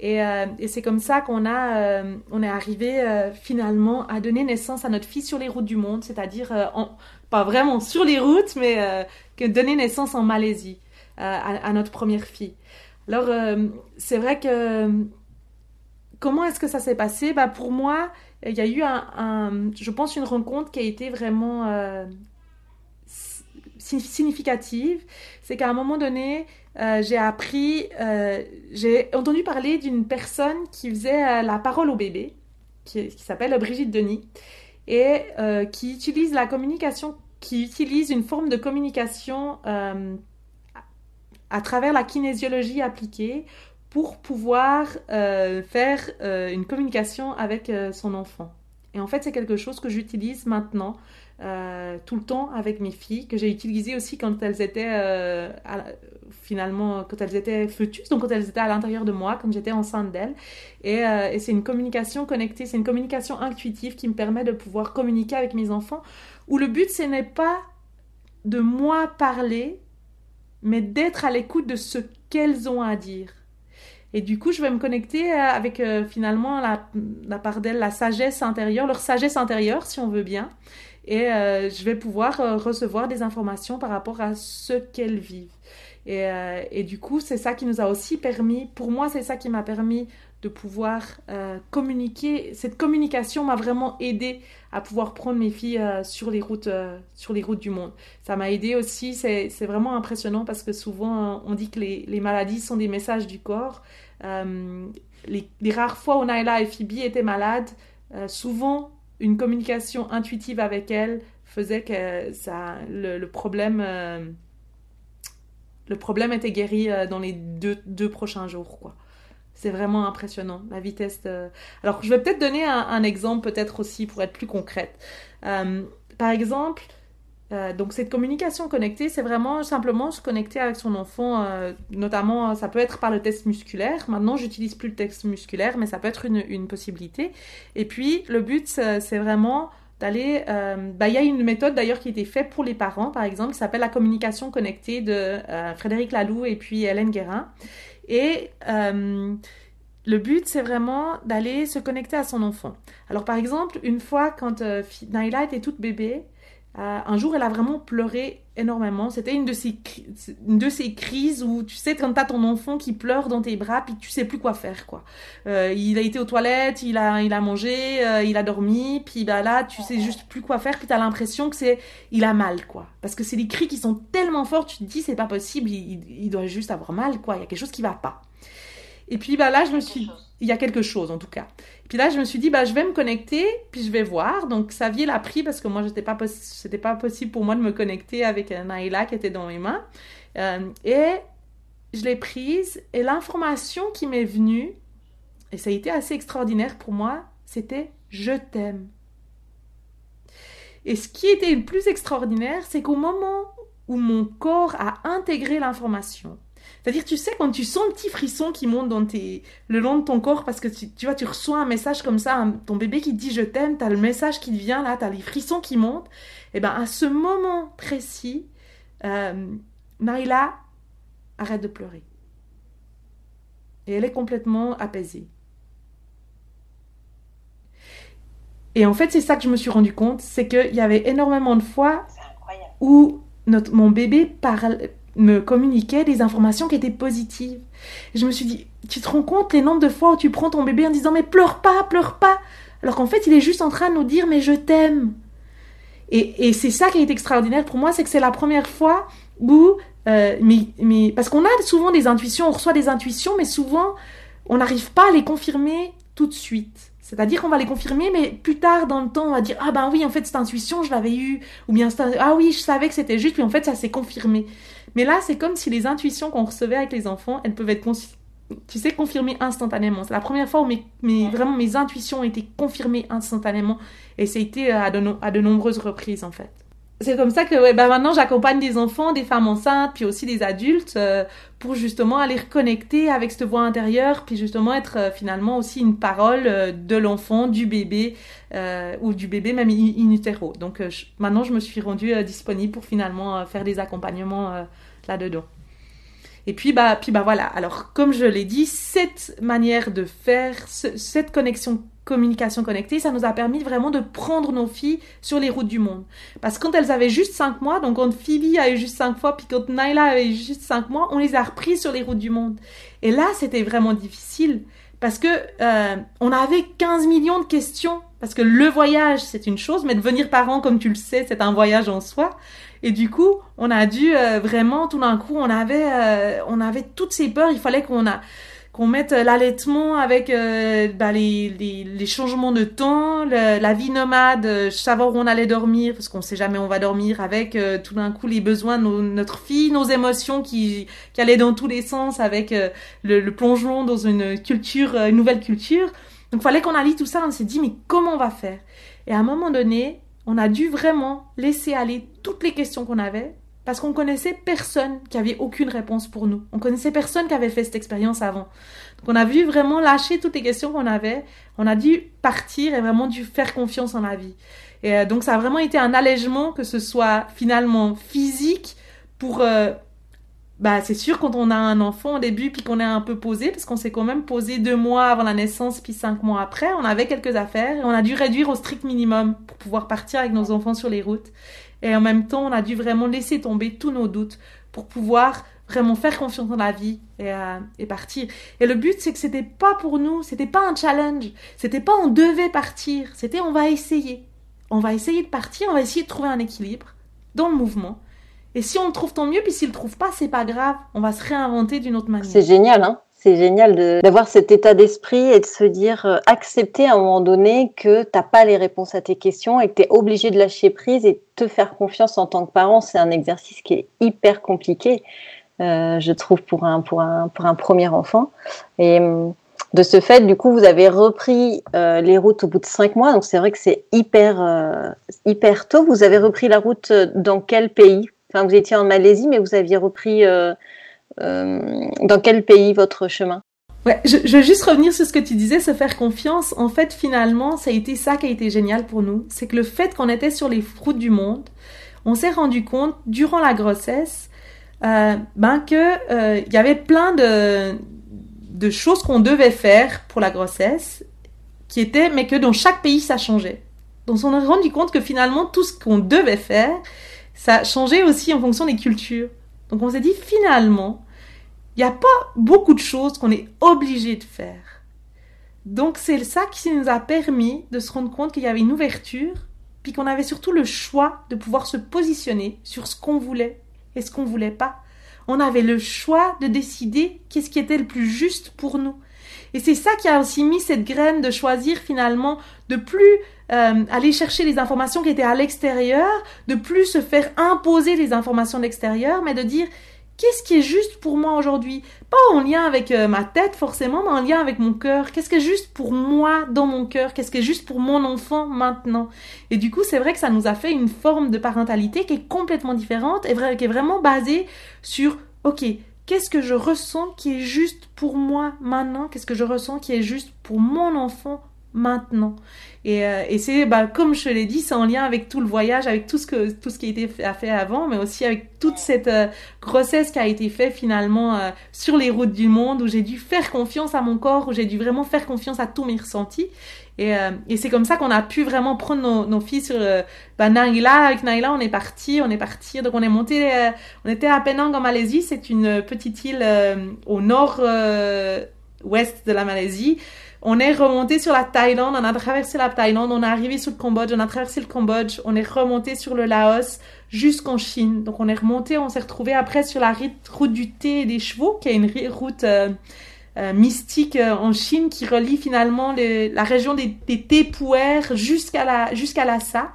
Euh, et, c'est comme ça qu'on a, euh, on est arrivé euh, finalement à donner naissance à notre fille sur les routes du monde, c'est-à-dire pas vraiment sur les routes, mais que donner naissance en Malaisie à, notre première fille. Alors c'est vrai que comment est-ce que ça s'est passé? Bah, Pour moi, il y a eu un, je pense, une rencontre qui a été vraiment significative. C'est qu'à un moment donné, euh, j'ai appris, euh, j'ai entendu parler d'une personne qui faisait euh, la parole au bébé, qui, s'appelle Brigitte Denis, et qui utilise la communication, qui utilise une forme de communication à travers la kinésiologie appliquée pour pouvoir faire une communication avec son enfant. Et en fait, c'est quelque chose que j'utilise maintenant euh, tout le temps avec mes filles, que j'ai utilisé aussi quand elles étaient euh, finalement quand elles étaient fœtus, donc quand elles étaient à l'intérieur de moi, quand j'étais enceinte d'elles. Euh, et c'est une communication connectée, c'est une communication intuitive qui me permet de pouvoir communiquer avec mes enfants, où le but ce n'est pas de moi parler, mais d'être à l'écoute de ce qu'elles ont à dire. Et du coup, je vais me connecter avec finalement la, part d'elles, la sagesse intérieure, leur sagesse intérieure, si on veut bien et euh, je vais pouvoir euh, recevoir des informations par rapport à ce qu'elles vivent. Euh, et, du coup, c'est ça qui nous a aussi permis, pour moi, c'est ça qui m'a permis de pouvoir communiquer. Cette communication m'a vraiment aidé à pouvoir prendre mes filles sur, les routes, sur les routes du monde. Ça m'a aidé aussi, c'est vraiment impressionnant parce que souvent on dit que les, les maladies sont des messages du corps. Les, rares fois où Naila et Phoebe étaient malades, souvent une communication intuitive avec elle faisait que ça, le, problème, euh, le problème était guéri euh, dans les deux, deux prochains jours, quoi. C'est vraiment impressionnant, la vitesse. Alors, je vais peut-être donner un, exemple, peut-être aussi, pour être plus concrète. Euh, par exemple, euh, donc cette communication connectée, c'est vraiment simplement se connecter avec son enfant, euh, notamment ça peut être par le test musculaire. Maintenant, j'utilise plus le test musculaire, mais ça peut être une, possibilité. Et puis le but, c'est vraiment d'aller. Bah, il y a une méthode d'ailleurs qui a été faite pour les parents, par exemple, qui s'appelle la communication connectée de Frédéric Laloux et puis Hélène Guérin. Et le but, c'est vraiment d'aller se connecter à son enfant. Alors, par exemple, une fois, quand Naila était toute bébé, euh, un jour, elle a vraiment pleuré énormément. C'était une de ces de ces crises où tu sais quand t'as ton enfant qui pleure dans tes bras puis tu sais plus quoi faire quoi. Euh, il a été aux toilettes, il a il a mangé, euh, il a dormi, puis bah là tu sais juste plus quoi faire puis t'as l'impression que c'est il a mal quoi. Parce que c'est des cris qui sont tellement forts, tu te dis c'est pas possible, il, il, doit juste avoir mal quoi. Il y a quelque chose qui va pas. Et puis bah là je me suis il y a quelque chose en tout cas. Puis là, je me suis dit, bah, je vais me connecter, puis je vais voir. Donc, Xavier l'a pris parce que moi, j'étais pas c'était pas possible pour moi de me connecter avec Naïla qui était dans mes mains. Euh, et je l'ai prise, et l'information qui m'est venue, et ça a été assez extraordinaire pour moi, c'était je t'aime. Et ce qui était le plus extraordinaire, c'est qu'au moment où mon corps a intégré l'information, c'est-à-dire, tu sais, quand tu sens le petit frisson qui monte dans tes, le long de ton corps parce que tu, tu vois, tu reçois un message comme ça, ton bébé qui te dit je t'aime, tu as le message qui te vient là, tu as les frissons qui montent. Et eh bien, à ce moment précis, euh, Naila arrête de pleurer. Et elle est complètement apaisée. Et en fait, c'est ça que je me suis rendu compte, c'est qu'il y avait énormément de fois où notre, mon bébé parle, me communiquait des informations qui étaient positives. je me suis dit, tu te rends compte les nombres de fois où tu prends ton bébé en disant mais pleure pas, pleure pas, alors qu'en fait il est juste en train de nous dire mais je t'aime. Et, et c'est ça qui est extraordinaire pour moi, c'est que c'est la première fois où, euh, mais, mais, parce qu'on a souvent des intuitions, on reçoit des intuitions, mais souvent, on n'arrive pas à les confirmer tout de suite. C'est-à-dire qu'on va les confirmer, mais plus tard dans le temps, on va dire ah ben oui, en fait cette intuition je l'avais eue, ou bien ah oui, je savais que c'était juste, puis en fait ça s'est confirmé. Mais là, c'est comme si les intuitions qu'on recevait avec les enfants, elles peuvent être tu sais, confirmées instantanément. C'est la première fois où mes, mes, vraiment mes intuitions ont été confirmées instantanément, et ça a été à de, à de nombreuses reprises en fait c'est comme ça que ouais, ben maintenant j'accompagne des enfants, des femmes enceintes, puis aussi des adultes euh, pour justement aller reconnecter avec cette voix intérieure, puis justement être euh, finalement aussi une parole euh, de l'enfant, du bébé ou du bébé même in, utero. Donc maintenant je me suis rendue disponible pour finalement faire des accompagnements là-dedans. Et puis bah puis bah voilà. Alors comme je l'ai dit, cette manière de faire, cette connexion communication connectée, ça nous a permis vraiment de prendre nos filles sur les routes du monde. Parce que quand elles avaient juste 5 mois, donc quand Phoebe a eu juste 5 fois, puis quand Naila avait juste 5 mois, on les a repris sur les routes du monde. Et là, c'était vraiment difficile parce que euh, on avait 15 millions de questions. Parce que le voyage, c'est une chose, mais devenir parent, comme tu le sais, c'est un voyage en soi. Et du coup, on a dû euh, vraiment, tout d'un coup, on avait, euh, on avait toutes ces peurs. Il fallait qu'on a qu'on mette l'allaitement avec euh, bah, les, les, les, changements de temps, la vie nomade, euh, savoir où on allait dormir, parce qu'on sait jamais où on va dormir, avec euh, tout d'un coup les besoins de notre fille, nos émotions qui, qui allaient dans tous les sens, avec le, le, plongeon dans une culture, une nouvelle culture. Donc il fallait qu'on allie tout ça, on s'est dit mais comment on va faire? Et à un moment donné, on a dû vraiment laisser aller toutes les questions qu'on avait parce qu'on connaissait personne qui avait aucune réponse pour nous. On connaissait personne qui avait fait cette expérience avant. Donc on a vu vraiment lâcher toutes les questions qu'on avait. On a dû partir et vraiment dû faire confiance en la vie. Et euh, donc ça a vraiment été un allègement que ce soit finalement physique pour euh, bah c'est sûr quand on a un enfant au début puis qu'on est un peu posé parce qu'on s'est quand même posé deux mois avant la naissance puis cinq mois après on avait quelques affaires et on a dû réduire au strict minimum pour pouvoir partir avec nos enfants sur les routes et en même temps, on a dû vraiment laisser tomber tous nos doutes pour pouvoir vraiment faire confiance dans la vie et, euh, et partir. Et le but, c'est que c'était pas pour nous, c'était pas un challenge, c'était pas on devait partir, c'était on va essayer. On va essayer de partir, on va essayer de trouver un équilibre dans le mouvement. Et si on le trouve, tant mieux, puis s'il le trouve pas, c'est pas grave, on va se réinventer d'une autre manière. C'est génial, hein c'est génial d'avoir cet état d'esprit et de se dire, euh, accepter à un moment donné que tu n'as pas les réponses à tes questions et que tu es obligé de lâcher prise et te faire confiance en tant que parent. C'est un exercice qui est hyper compliqué, euh, je trouve, pour un, pour, un, pour un premier enfant. Et hum, de ce fait, du coup, vous avez repris euh, les routes au bout de cinq mois. Donc, c'est vrai que c'est hyper, hyper tôt. Vous avez repris la route dans quel pays? Enfin, vous étiez en Malaisie, mais vous aviez repris euh, dans quel pays votre chemin? Ouais, je, veux juste revenir sur ce que tu disais, se faire confiance. En fait, finalement, ça a été ça qui a été génial pour nous. C'est que le fait qu'on était sur les routes du monde, on s'est rendu compte, durant la grossesse, euh, ben que euh, il y avait plein de, de choses qu'on devait faire pour la grossesse, qui étaient, mais que dans chaque pays, ça changeait. Donc on s'est rendu compte que finalement, tout ce qu'on devait faire, ça changeait aussi en fonction des cultures. Donc on s'est dit, finalement, il n'y a pas beaucoup de choses qu'on est obligé de faire. Donc c'est ça qui nous a permis de se rendre compte qu'il y avait une ouverture, puis qu'on avait surtout le choix de pouvoir se positionner sur ce qu'on voulait et ce qu'on voulait pas. On avait le choix de décider qu'est-ce qui était le plus juste pour nous. Et c'est ça qui a aussi mis cette graine de choisir finalement de plus euh, aller chercher les informations qui étaient à l'extérieur, de plus se faire imposer les informations de l'extérieur, mais de dire qu'est-ce qui est juste pour moi aujourd'hui? Pas en lien avec euh, ma tête forcément, mais en lien avec mon cœur. Qu'est-ce qui est juste pour moi dans mon cœur? Qu'est-ce qui est juste pour mon enfant maintenant? Et du coup, c'est vrai que ça nous a fait une forme de parentalité qui est complètement différente et qui est vraiment basée sur, ok, qu'est-ce que je ressens qui est juste pour moi maintenant? Qu'est-ce que je ressens qui est juste pour mon enfant maintenant. Et, euh, et c'est, bah, comme je l'ai dit, c'est en lien avec tout le voyage, avec tout ce que tout ce qui a été fait, avant, mais aussi avec toute cette euh, grossesse qui a été faite finalement euh, sur les routes du monde, où j'ai dû faire confiance à mon corps, où j'ai dû vraiment faire confiance à tous mes ressentis. Et, et c'est comme ça qu'on a pu vraiment prendre nos, nos filles sur bah, Naila. Avec Naila, on est parti, on est parti. Donc on est monté, on était à Penang en Malaisie. C'est une petite île au nord ouest de la Malaisie on est remonté sur la Thaïlande, on a traversé la Thaïlande, on est arrivé sur le Cambodge, on a traversé le Cambodge, on est remonté sur le Laos jusqu'en Chine. Donc on est remonté, on s'est retrouvé après sur la route du thé et des chevaux, qui est une route euh, euh, mystique euh, en Chine qui relie finalement la région des, des jusqu'à la jusqu'à Lhasa.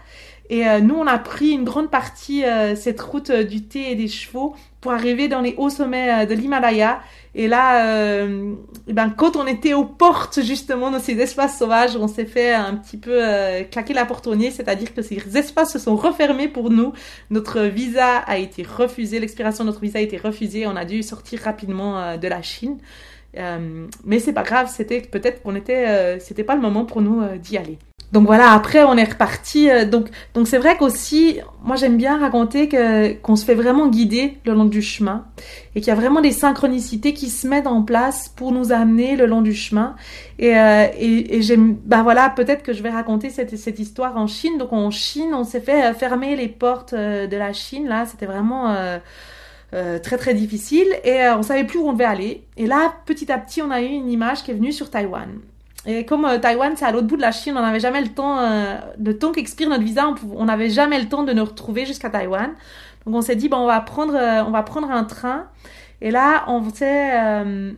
Et nous, on a pris une grande partie cette route du thé et des chevaux pour arriver dans les hauts sommets de l'Himalaya et là, euh, ben, quand on était aux portes justement de ces espaces sauvages, on s'est fait un petit peu euh, claquer la porte au nez, c'est-à-dire que ces espaces se sont refermés pour nous. Notre visa a été refusé, l'expiration de notre visa a été refusée, on a dû sortir rapidement euh, de la Chine. Euh, mais c'est pas grave, c'était peut-être qu'on était, euh, c'était pas le moment pour nous d'y aller donc voilà, après on est reparti. Euh, donc donc c'est vrai qu'aussi, moi j'aime bien raconter que qu'on se fait vraiment guider le long du chemin et qu'il y a vraiment des synchronicités qui se mettent en place pour nous amener le long du chemin. Et euh, et, et j'aime, ben voilà, peut-être que je vais raconter cette cette histoire en Chine. Donc en Chine, on s'est fait euh, fermer les portes de la Chine. Là, c'était vraiment euh, très très difficile et on savait plus où on devait aller. Et là, petit à petit, on a eu une image qui est venue sur Taïwan. Et comme euh, Taïwan, c'est à l'autre bout de la Chine, on n'avait jamais le temps, euh, le temps qu'expire notre visa, on n'avait jamais le temps de nous retrouver jusqu'à Taïwan. Donc on s'est dit, bon, on va prendre, euh, on va prendre un train. Et là, on sait, euh,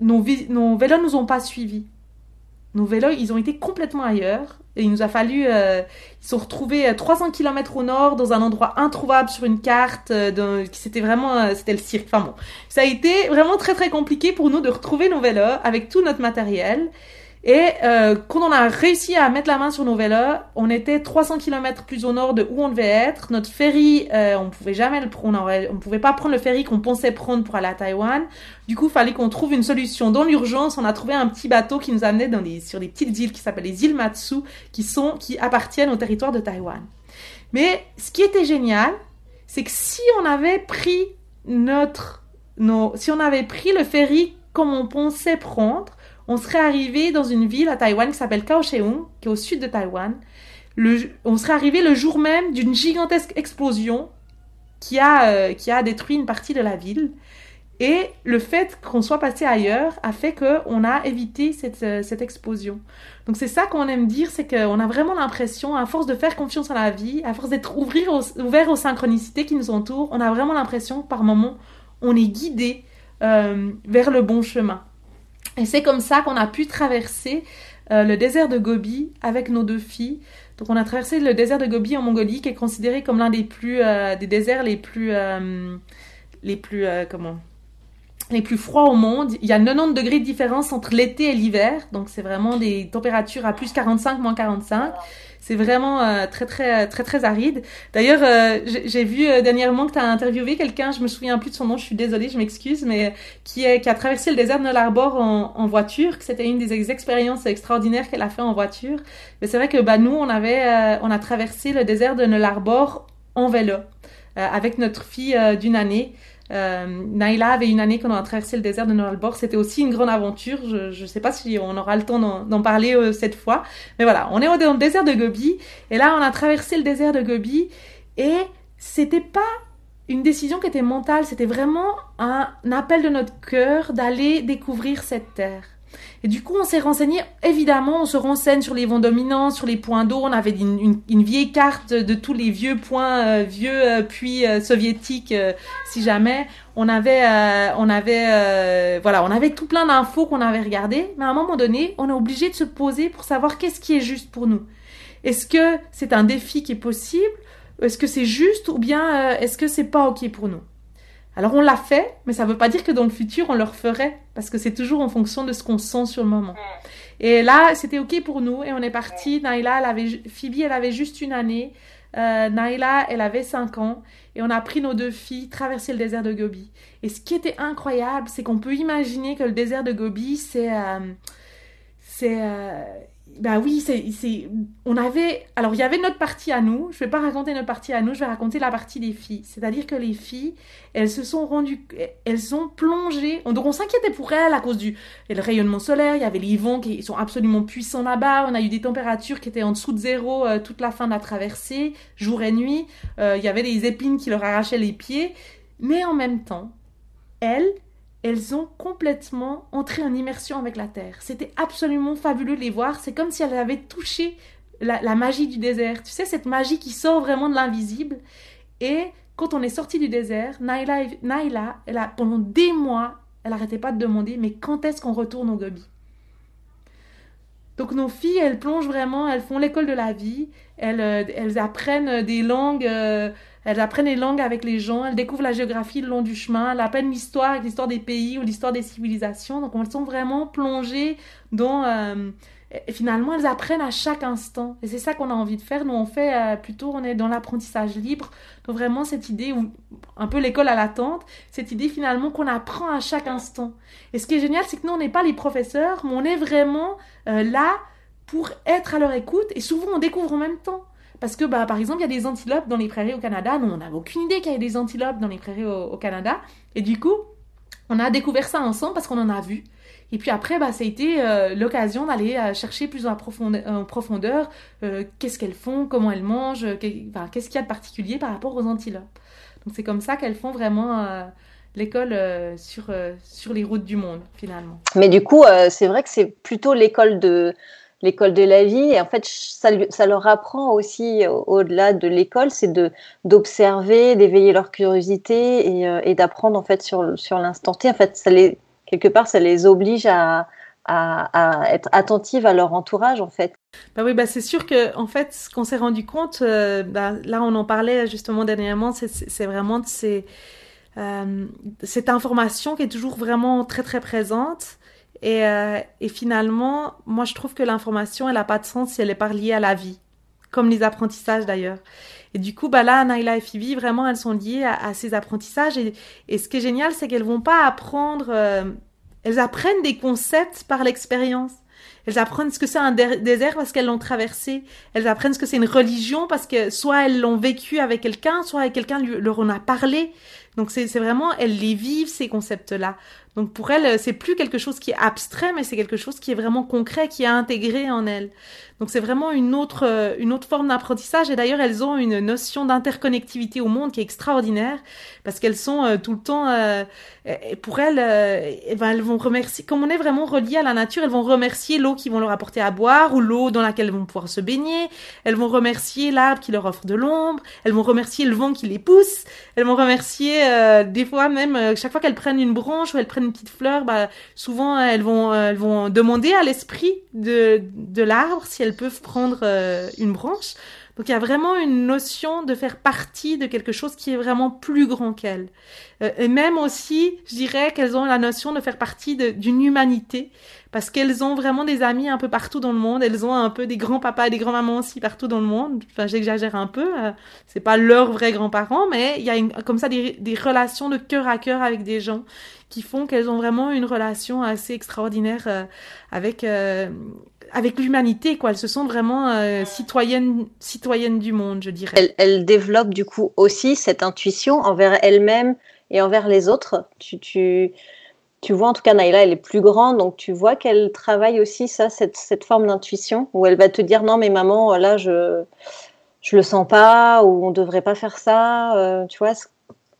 nos, nos vélos nous ont pas suivis. Nos vélos, ils ont été complètement ailleurs. Et il nous a fallu, ils sont retrouvés 300 km au nord, dans un endroit introuvable sur une carte. c'était vraiment, c'était le cirque. Enfin bon, ça a été vraiment très très compliqué pour nous de retrouver nos vélos avec tout notre matériel. Et euh, quand on a réussi à mettre la main sur nos vélos, on était 300 km plus au nord de où on devait être. Notre ferry, euh, on pouvait jamais le prendre, on, on pouvait pas prendre le ferry qu'on pensait prendre pour aller à Taïwan. Du coup, fallait qu'on trouve une solution. Dans l'urgence, on a trouvé un petit bateau qui nous amenait sur des petites îles qui s'appellent les îles Matsu, qui sont, qui appartiennent au territoire de Taïwan. Mais ce qui était génial, c'est que si on avait pris notre, nos, si on avait pris le ferry comme on pensait prendre, on serait arrivé dans une ville à Taïwan qui s'appelle Kaohsiung, qui est au sud de Taïwan. On serait arrivé le jour même d'une gigantesque explosion qui a, euh, qui a détruit une partie de la ville. Et le fait qu'on soit passé ailleurs a fait qu'on a évité cette, euh, cette explosion. Donc c'est ça qu'on aime dire, c'est qu'on a vraiment l'impression, à force de faire confiance à la vie, à force d'être ouvert aux synchronicités qui nous entourent, on a vraiment l'impression que par moment, on est guidé euh, vers le bon chemin. Et c'est comme ça qu'on a pu traverser euh, le désert de Gobi avec nos deux filles. Donc on a traversé le désert de Gobi en Mongolie, qui est considéré comme l'un des plus euh, des déserts les plus euh, les plus comment? Les plus froids au monde. Il y a 90 degrés de différence entre l'été et l'hiver, donc c'est vraiment des températures à plus 45, moins 45. C'est vraiment euh, très très très très aride. D'ailleurs, euh, j'ai vu euh, dernièrement que tu as interviewé quelqu'un, je me souviens plus de son nom, je suis désolée, je m'excuse, mais qui, est, qui a traversé le désert de l'Arbor en, en voiture, que c'était une des expériences extraordinaires qu'elle a fait en voiture. Mais c'est vrai que bah, nous, on avait on a traversé le désert de Nullarbor en vélo avec notre fille d'une année. Euh, Naila avait une année qu'on a traversé le désert de Nullarbor. C'était aussi une grande aventure. Je ne sais pas si on aura le temps d'en parler euh, cette fois. Mais voilà, on est au, désert de Gobi. Et là, on a traversé le désert de Gobi. Et c'était pas une décision qui était mentale. C'était vraiment un appel de notre cœur d'aller découvrir cette terre. Et du coup, on s'est renseigné, évidemment, on se renseigne sur les vents dominants, sur les points d'eau. On avait une, vieille carte de tous les vieux points, euh, vieux euh, puits euh, soviétiques, si jamais. On avait, on avait, voilà, on avait tout plein d'infos qu'on avait regardées. Mais à un moment donné, on est obligé de se poser pour savoir qu'est-ce qui est juste pour nous. Est-ce que c'est un défi qui est possible? Est-ce que c'est juste? Ou bien est-ce que c'est pas ok pour nous? Alors on l'a fait, mais ça ne veut pas dire que dans le futur on le referait, parce que c'est toujours en fonction de ce qu'on sent sur le moment. Et là, c'était ok pour nous et on est parti. Naila, elle avait, Phoebe, elle avait juste une année. Euh, Naila, elle avait 5 ans et on a pris nos deux filles, traversé le désert de Gobi. Et ce qui était incroyable, c'est qu'on peut imaginer que le désert de Gobi, c'est euh, c'est euh, bah oui, c'est, on avait, alors il y avait notre partie à nous. Je vais pas raconter notre partie à nous, je vais raconter la partie des filles. C'est-à-dire que les filles, elles se sont rendues, elles ont plongé. Donc on s'inquiétait pour elles à cause du le rayonnement solaire. Il y avait les vents qui sont absolument puissants là-bas. On a eu des températures qui étaient en dessous de zéro euh, toute la fin de la traversée, jour et nuit. Euh, il y avait des épines qui leur arrachaient les pieds, mais en même temps, elles, elles ont complètement entré en immersion avec la terre. C'était absolument fabuleux de les voir. C'est comme si elles avaient touché la, magie du désert. Tu sais, cette magie qui sort vraiment de l'invisible. Et quand on est sorti du désert, Naila, elle a, pendant des mois, elle n'arrêtait pas de demander, mais quand est-ce qu'on retourne au Gobi? Donc nos filles, elles plongent vraiment, elles font l'école de la vie, elles, euh, elles apprennent des langues, euh, elles apprennent les langues avec les gens, elles découvrent la géographie le long du chemin, elles apprennent l'histoire avec l'histoire des pays ou l'histoire des civilisations. Donc elles sont vraiment plongées dans... Euh, et finalement, elles apprennent à chaque instant. Et c'est ça qu'on a envie de faire. Nous, on fait plutôt, on est dans l'apprentissage libre. Donc vraiment cette idée, un peu l'école à l'attente, cette idée finalement qu'on apprend à chaque instant. Et ce qui est génial, c'est que nous, on n'est pas les professeurs, mais on est vraiment euh, là pour être à leur écoute et souvent on découvre en même temps. Parce que, bah, par exemple, il y a des antilopes dans les prairies au Canada. Nous, on n'avait aucune idée qu'il y avait des antilopes dans les prairies au, Canada. Et du coup, on a découvert ça ensemble parce qu'on en a vu. Et puis après, bah, ça a été euh, l'occasion d'aller euh, chercher plus en profondeur, qu'est-ce qu'elles font, comment elles mangent, qu'est-ce qu'il y a de particulier par rapport aux antilopes. Donc c'est comme ça qu'elles font vraiment l'école euh, sur, euh, sur les routes du monde, finalement. Mais du coup, euh, c'est vrai que c'est plutôt l'école de l'école de la vie. Et en fait ça, leur apprend aussi au-delà de l'école c'est de d'observer d'éveiller leur curiosité et, et d'apprendre en fait sur sur l'instant T. En fait quelque part ça les oblige à, à, être attentives à leur entourage en fait. Bah oui, bah c'est sûr que en fait, ce qu'on s'est rendu compte, bah, là on en parlait justement dernièrement, c'est vraiment de euh, cette information qui est toujours vraiment très très présente. Et, euh, et finalement, moi je trouve que l'information, elle n'a pas de sens si elle n'est pas liée à la vie, comme les apprentissages d'ailleurs. Et du coup, bah là, Naila et Phoebe, vraiment, elles sont liées à, ces apprentissages. Et, et, ce qui est génial, c'est qu'elles vont pas apprendre, euh, elles apprennent des concepts par l'expérience. Elles apprennent ce que c'est un désert parce qu'elles l'ont traversé. Elles apprennent ce que c'est une religion parce que soit elles l'ont vécu avec quelqu'un, soit quelqu'un leur en a parlé. Donc c'est vraiment, elles les vivent, ces concepts-là. Donc pour elles, c'est plus quelque chose qui est abstrait, mais c'est quelque chose qui est vraiment concret, qui est intégré en elles. Donc c'est vraiment une autre, euh, une autre forme d'apprentissage. Et d'ailleurs, elles ont une notion d'interconnectivité au monde qui est extraordinaire parce qu'elles sont euh, tout le temps, euh, pour elles, eh ben, elles vont remercier, comme on est vraiment relié à la nature, elles vont remercier l'eau qu'ils vont leur apporter à boire ou l'eau dans laquelle elles vont pouvoir se baigner. Elles vont remercier l'arbre qui leur offre de l'ombre. Elles vont remercier le vent qui les pousse. Elles vont remercier des fois même chaque fois qu'elles prennent une branche ou elles prennent une petite fleur, bah, souvent elles vont, elles vont demander à l'esprit de, de l'arbre si elles peuvent prendre euh, une branche. Donc il y a vraiment une notion de faire partie de quelque chose qui est vraiment plus grand qu'elles. Euh, et même aussi, je dirais qu'elles ont la notion de faire partie d'une humanité, parce qu'elles ont vraiment des amis un peu partout dans le monde. Elles ont un peu des grands-papas et des grands-mamans aussi partout dans le monde. Enfin, j'exagère un peu. Euh, c'est pas leurs vrais grands-parents, mais il y a une, comme ça des, des relations de cœur à cœur avec des gens qui font qu'elles ont vraiment une relation assez extraordinaire euh, avec euh, avec l'humanité quoi. Elles se sentent vraiment euh, citoyennes du monde je dirais. Elles, développent du coup aussi cette intuition envers elles-mêmes et envers les autres. Tu, tu tu vois en tout cas Naïla elle est plus grande donc tu vois qu'elle travaille aussi ça cette, cette forme d'intuition où elle va te dire non mais maman là je je le sens pas ou on devrait pas faire ça tu vois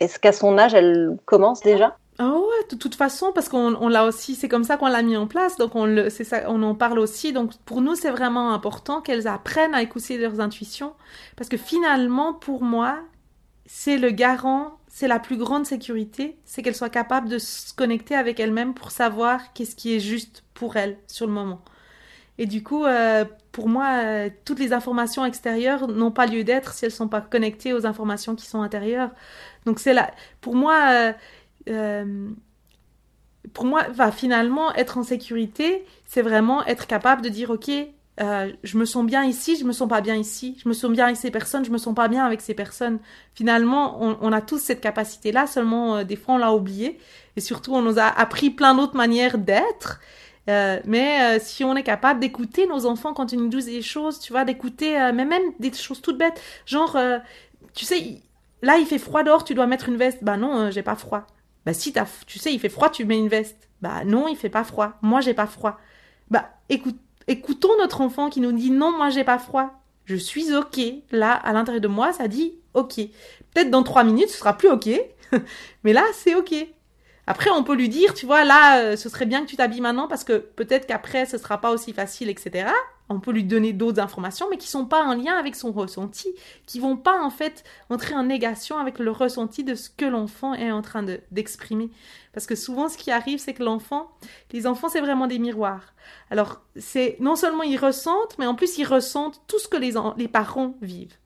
est-ce qu'à son âge elle commence déjà? Ah ouais, de toute façon, parce qu'on l'a aussi, c'est comme ça qu'on l'a mis en place, donc on le, c'est ça, on en parle aussi. Donc pour nous, c'est vraiment important qu'elles apprennent à écouter leurs intuitions, parce que finalement, pour moi, c'est le garant, c'est la plus grande sécurité, c'est qu'elles soient capables de se connecter avec elles-mêmes pour savoir qu'est-ce qui est juste pour elles sur le moment. Et du coup, euh, pour moi, euh, toutes les informations extérieures n'ont pas lieu d'être si elles sont pas connectées aux informations qui sont intérieures. Donc c'est là, pour moi. Euh, euh, pour moi, va finalement être en sécurité, c'est vraiment être capable de dire ok, euh, je me sens bien ici, je me sens pas bien ici, je me sens bien avec ces personnes, je me sens pas bien avec ces personnes. Finalement, on, a tous cette capacité-là, seulement euh, des fois on l'a oublié, et surtout on nous a appris plein d'autres manières d'être. mais si on est capable d'écouter nos enfants quand ils nous disent des choses, tu vois, d'écouter, mais même des choses toutes bêtes, genre, tu sais, là il fait froid dehors, tu dois mettre une veste. Bah non, j'ai pas froid. Bah si tu sais, il fait froid, tu mets une veste. Bah non, il fait pas froid. Moi, j'ai pas froid. Bah écoute, écoutons notre enfant qui nous dit non, moi j'ai pas froid. Je suis ok. Là, à l'intérieur de moi, ça dit ok. Peut-être dans trois minutes, ce sera plus ok, [LAUGHS] mais là, c'est ok. Après, on peut lui dire, tu vois, là, euh, ce serait bien que tu t'habilles maintenant parce que peut-être qu'après, ce sera pas aussi facile, etc. On peut lui donner d'autres informations, mais qui sont pas en lien avec son ressenti, qui vont pas, en fait, entrer en négation avec le ressenti de ce que l'enfant est en train de, d'exprimer. Parce que souvent, ce qui arrive, c'est que l'enfant, les enfants, c'est vraiment des miroirs. Alors, c'est, non seulement ils ressentent, mais en plus, ils ressentent tout ce que les, les parents vivent.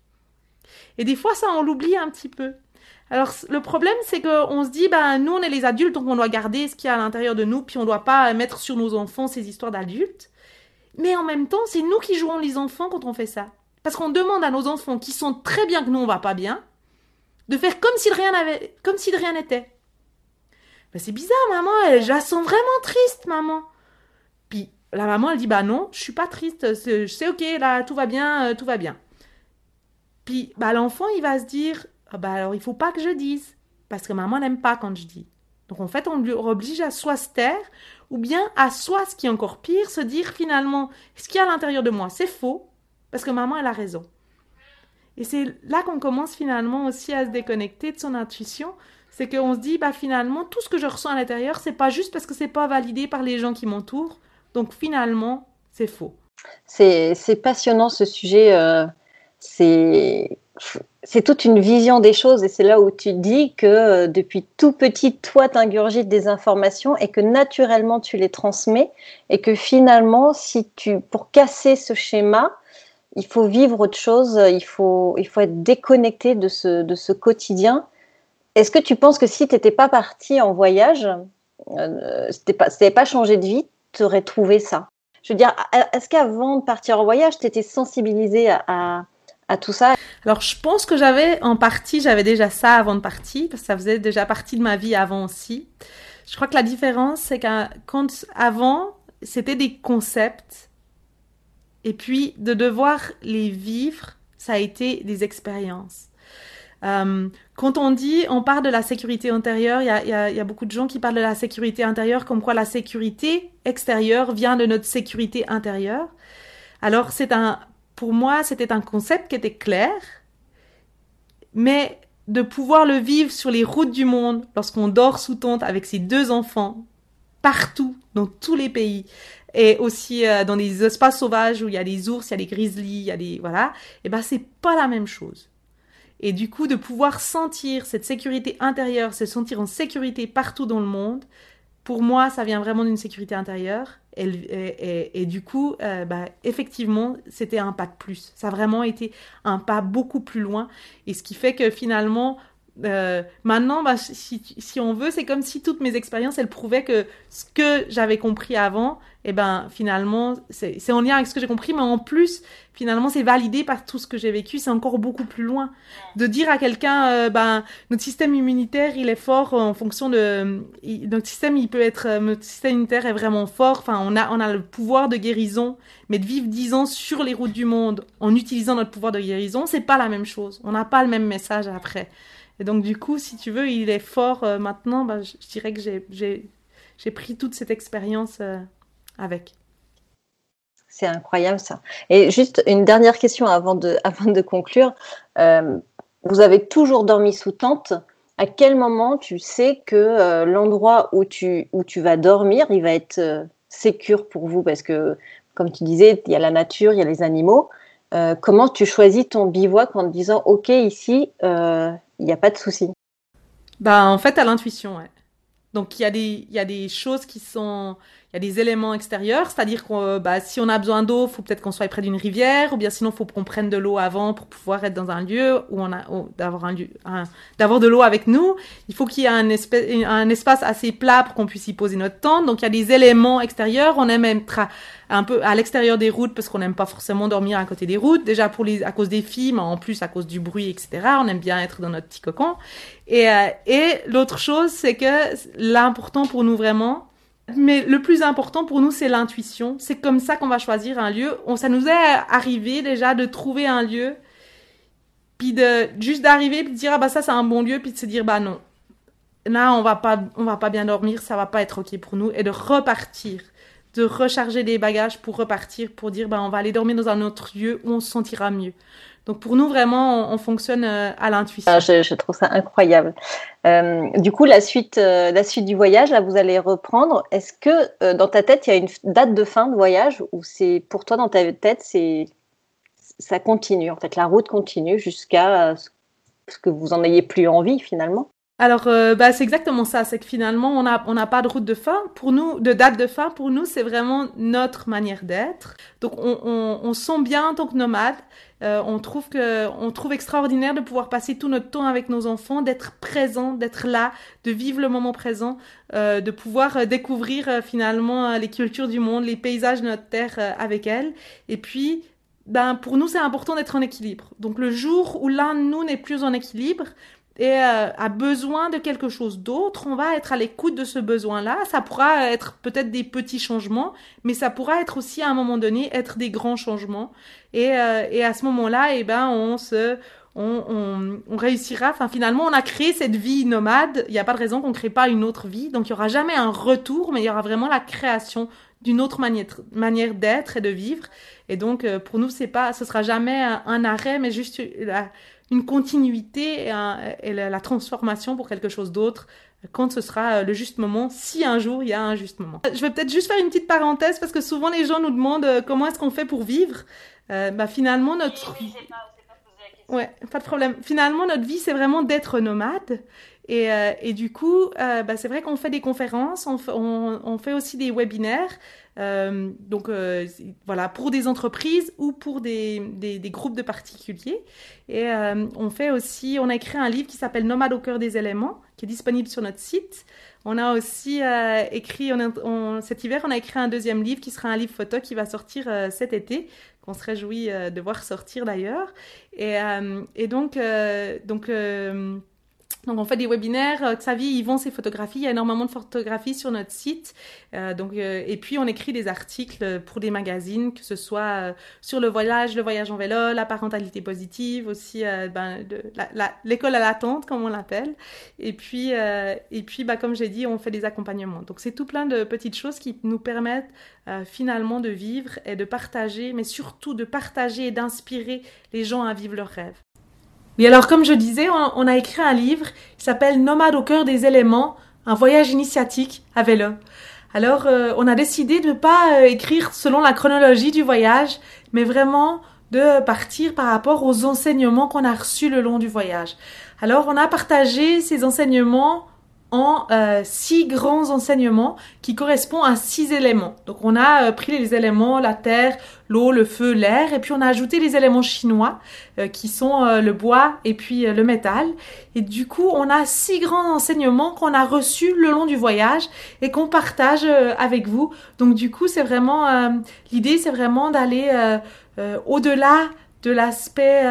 Et des fois, ça, on l'oublie un petit peu. Alors le problème, c'est qu'on se dit, ben nous on est les adultes, donc on doit garder ce qu'il y a à l'intérieur de nous, puis on ne doit pas mettre sur nos enfants ces histoires d'adultes. Mais en même temps, c'est nous qui jouons les enfants quand on fait ça. Parce qu'on demande à nos enfants qui sentent très bien que nous on va pas bien, de faire comme si rien n'avait, comme si de rien n'était. Ben c'est bizarre, maman, elle, je la sens vraiment triste, maman. Puis la maman, elle dit, bah non, je suis pas triste, c'est ok, là, tout va bien, euh, tout va bien. Puis bah, l'enfant, il va se dire, ah bah alors il faut pas que je dise, parce que maman n'aime pas quand je dis. Donc en fait, on lui oblige à soit se taire, ou bien à soit, ce qui est encore pire, se dire finalement, ce qu'il y a à l'intérieur de moi, c'est faux, parce que maman, elle a raison. Et c'est là qu'on commence finalement aussi à se déconnecter de son intuition, c'est qu'on se dit, bah finalement, tout ce que je ressens à l'intérieur, c'est pas juste parce que c'est pas validé par les gens qui m'entourent, donc finalement, c'est faux. C'est passionnant ce sujet. Euh, c'est c'est toute une vision des choses et c'est là où tu dis que euh, depuis tout petit, toi, t'ingurgites des informations et que naturellement, tu les transmets et que finalement, si tu, pour casser ce schéma, il faut vivre autre chose, il faut, il faut être déconnecté de ce, de ce quotidien. Est-ce que tu penses que si tu n'étais pas parti en voyage, si tu n'avais pas changé de vie, tu aurais trouvé ça? Je veux dire, est-ce qu'avant de partir en voyage, tu étais sensibilisé à Alors, je pense que j'avais en partie, j'avais déjà ça avant de partir, parce que ça faisait déjà partie de ma vie avant aussi. Je crois que la différence, c'est qu'avant, c'était des concepts, et puis de devoir les vivre, ça a été des expériences. Euh, quand on dit, on parle de la sécurité intérieure, il y a, beaucoup de gens qui parlent de la sécurité intérieure comme quoi la sécurité extérieure vient de notre sécurité intérieure. Alors c'est un pour moi, c'était un concept qui était clair, mais de pouvoir le vivre sur les routes du monde, lorsqu'on dort sous tente avec ses deux enfants, partout, dans tous les pays, et aussi euh, dans des espaces sauvages où il y a des ours, il y a des grizzlies, il y a des voilà, et ben c'est pas la même chose. Et du coup, de pouvoir sentir cette sécurité intérieure, se sentir en sécurité partout dans le monde, pour moi, ça vient vraiment d'une sécurité intérieure. Et, du coup, euh, bah, effectivement, c'était un pas de plus. Ça a vraiment été un pas beaucoup plus loin. Et ce qui fait que finalement, euh, maintenant, bah, si, si, on veut, c'est comme si toutes mes expériences, elles prouvaient que ce que j'avais compris avant, et eh ben finalement, c'est en lien avec ce que j'ai compris, mais en plus, finalement, c'est validé par tout ce que j'ai vécu. C'est encore beaucoup plus loin. De dire à quelqu'un, euh, ben notre système immunitaire, il est fort en fonction de notre système, il peut être, euh, notre système immunitaire est vraiment fort. Enfin, on a on a le pouvoir de guérison, mais de vivre dix ans sur les routes du monde en utilisant notre pouvoir de guérison, c'est pas la même chose. On n'a pas le même message après. Et donc, du coup, si tu veux, il est fort euh, maintenant. Bah, je, dirais que j'ai pris toute cette expérience euh, avec. C'est incroyable ça. Et juste une dernière question avant de, [LAUGHS] conclure. Euh, vous avez toujours dormi sous tente. À quel moment tu sais que l'endroit où tu, où tu vas dormir, il va être sécure pour vous? Parce que, comme tu disais, il y a la nature, il y a les animaux. Comment tu choisis ton bivouac en te disant, OK, ici, il n'y a pas de souci? Bah, en fait, à l'intuition, ouais. Donc, il y, a y a des choses qui sont. Il y a des éléments extérieurs, c'est-à-dire que bah, si on a besoin d'eau, faut peut-être qu'on soit près d'une rivière, ou bien sinon, faut qu'on prenne de l'eau avant pour pouvoir être dans un lieu où on a d'avoir un, d'avoir de l'eau avec nous. Il faut qu'il y ait un, un espace assez plat pour qu'on puisse y poser notre tente. Donc, il y a des éléments extérieurs. On aime être un peu à l'extérieur des routes parce qu'on n'aime pas forcément dormir à côté des routes. Déjà pour les, à cause des filles, mais en plus à cause du bruit, etc. On aime bien être dans notre petit cocon. Et, euh, et l'autre chose, c'est que l'important pour nous vraiment, mais le plus important pour nous, c'est l'intuition. C'est comme ça qu'on va choisir un lieu. On, ça nous est arrivé déjà de trouver un lieu, puis de juste d'arriver, puis de dire ah bah ça c'est un bon lieu, puis de se dire bah non, là on va pas, on va pas bien dormir, ça va pas être ok pour nous, et de repartir de recharger les bagages pour repartir, pour dire ben, on va aller dormir dans un autre lieu où on se sentira mieux. Donc pour nous, vraiment, on, fonctionne euh, à l'intuition. Ah, je, trouve ça incroyable. Euh, du coup, la suite, euh, la suite du voyage, là, vous allez reprendre. Est-ce que dans ta tête, il y a une date de fin de voyage ou c'est pour toi, dans ta tête, c'est ça continue? En fait, la route continue jusqu'à ce que vous en ayez plus envie finalement alors, euh, bah, c'est exactement ça. C'est que finalement, on n'a on pas de route de fin. Pour nous, de date de fin, pour nous, c'est vraiment notre manière d'être. Donc, on, on, on sent bien en tant que nomade. Euh, on trouve que, on trouve extraordinaire de pouvoir passer tout notre temps avec nos enfants, d'être présent, d'être là, de vivre le moment présent, euh, de pouvoir euh, découvrir euh, finalement les cultures du monde, les paysages de notre terre avec elles. Et puis, ben, pour nous, c'est important d'être en équilibre. Donc, le jour où l'un de nous n'est plus en équilibre, et euh, a besoin de quelque chose d'autre, on va être à l'écoute de ce besoin-là. Ça pourra être peut-être des petits changements, mais ça pourra être aussi à un moment donné être des grands changements. Et, euh, et à ce moment-là, eh ben, on se, on, on, on, réussira. Enfin, finalement, on a créé cette vie nomade. Il n'y a pas de raison qu'on ne crée pas une autre vie. Donc, il y aura jamais un retour, mais il y aura vraiment la création d'une autre manière, manière d'être et de vivre. Et donc, euh, pour nous, c'est pas, ce sera jamais un, arrêt, mais juste la, une continuité et, la, transformation pour quelque chose d'autre quand ce sera euh, le juste moment, si un jour il y a un juste moment. Je vais peut-être juste faire une petite parenthèse parce que souvent les gens nous demandent euh, comment est-ce qu'on fait pour vivre. Euh, bah, finalement, notre... Ouais, pas de problème. Finalement, notre vie, c'est vraiment d'être nomade. Et, euh, et, du coup, euh, bah, c'est vrai qu'on fait des conférences, on, fait aussi des webinaires. Euh, donc voilà, pour des entreprises ou pour des, groupes de particuliers. Et on fait aussi, on a écrit un livre qui s'appelle Nomade au cœur des éléments, qui est disponible sur notre site. On a aussi écrit, cet hiver, on a écrit un deuxième livre qui sera un livre photo qui va sortir cet été, qu'on se réjouit de voir sortir d'ailleurs. Et donc, donc donc on fait des webinaires, euh, Xavier vend ses photographies, il y a énormément de photographies sur notre site. Euh, donc, euh, et puis on écrit des articles pour des magazines, que ce soit euh, sur le voyage, le voyage en vélo, la parentalité positive, aussi euh, ben, l'école à l'attente comme on l'appelle. Et puis, et puis bah, comme j'ai dit, on fait des accompagnements. Donc c'est tout plein de petites choses qui nous permettent finalement de vivre et de partager, mais surtout de partager et d'inspirer les gens à vivre leurs rêves. Et alors, comme je disais, on, a écrit un livre qui s'appelle Nomade au cœur des éléments, un voyage initiatique à vélo. Alors, euh, on a décidé de ne pas euh, écrire selon la chronologie du voyage, mais vraiment de partir par rapport aux enseignements qu'on a reçus le long du voyage. Alors, on a partagé ces enseignements en euh, six grands enseignements qui correspondent à six éléments. Donc on a euh, pris les éléments, la terre, l'eau, le feu, l'air, et puis on a ajouté les éléments chinois euh, qui sont euh, le bois et puis le métal. Et du coup on a six grands enseignements qu'on a reçus le long du voyage et qu'on partage avec vous. Donc du coup c'est vraiment l'idée c'est vraiment d'aller au-delà de l'aspect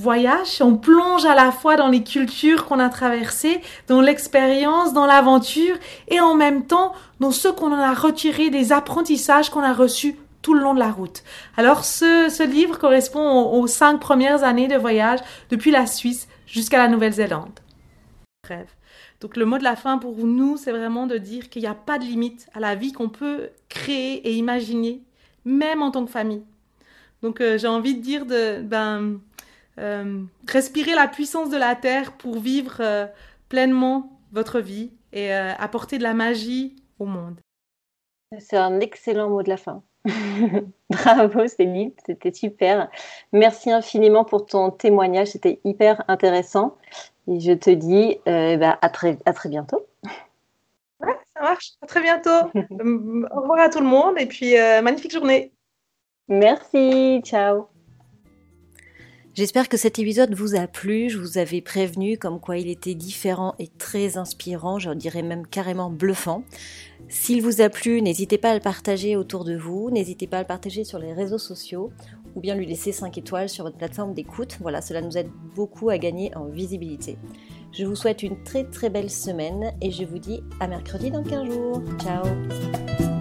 voyage, on plonge à la fois dans les cultures qu'on a traversées, dans l'expérience, dans l'aventure, et en même temps dans ce qu'on en a retiré des apprentissages qu'on a reçus tout le long de la route. Alors ce, ce livre correspond aux, cinq premières années de voyage depuis la Suisse jusqu'à la Nouvelle-Zélande. Donc le mot de la fin pour nous, c'est vraiment de dire qu'il n'y a pas de limite à la vie qu'on peut créer et imaginer, même en tant que famille. Donc euh, j'ai envie de dire de ben euh, respirer la puissance de la terre pour vivre euh, pleinement votre vie et euh, apporter de la magie au monde. C'est un excellent mot de la fin. [LAUGHS] Bravo Céline, c'était super. Merci infiniment pour ton témoignage, c'était hyper intéressant. Et je te dis bah, à, très, à très bientôt. Ouais, ça marche. À très bientôt. [LAUGHS] Au revoir à tout le monde et puis magnifique journée. Merci, ciao. J'espère que cet épisode vous a plu. Je vous avais prévenu comme quoi il était différent et très inspirant, je dirais même carrément bluffant. S'il vous a plu, n'hésitez pas à le partager autour de vous, n'hésitez pas à le partager sur les réseaux sociaux ou bien lui laisser 5 étoiles sur votre plateforme d'écoute. Voilà, cela nous aide beaucoup à gagner en visibilité. Je vous souhaite une très très belle semaine et je vous dis à mercredi dans 15 jours. Ciao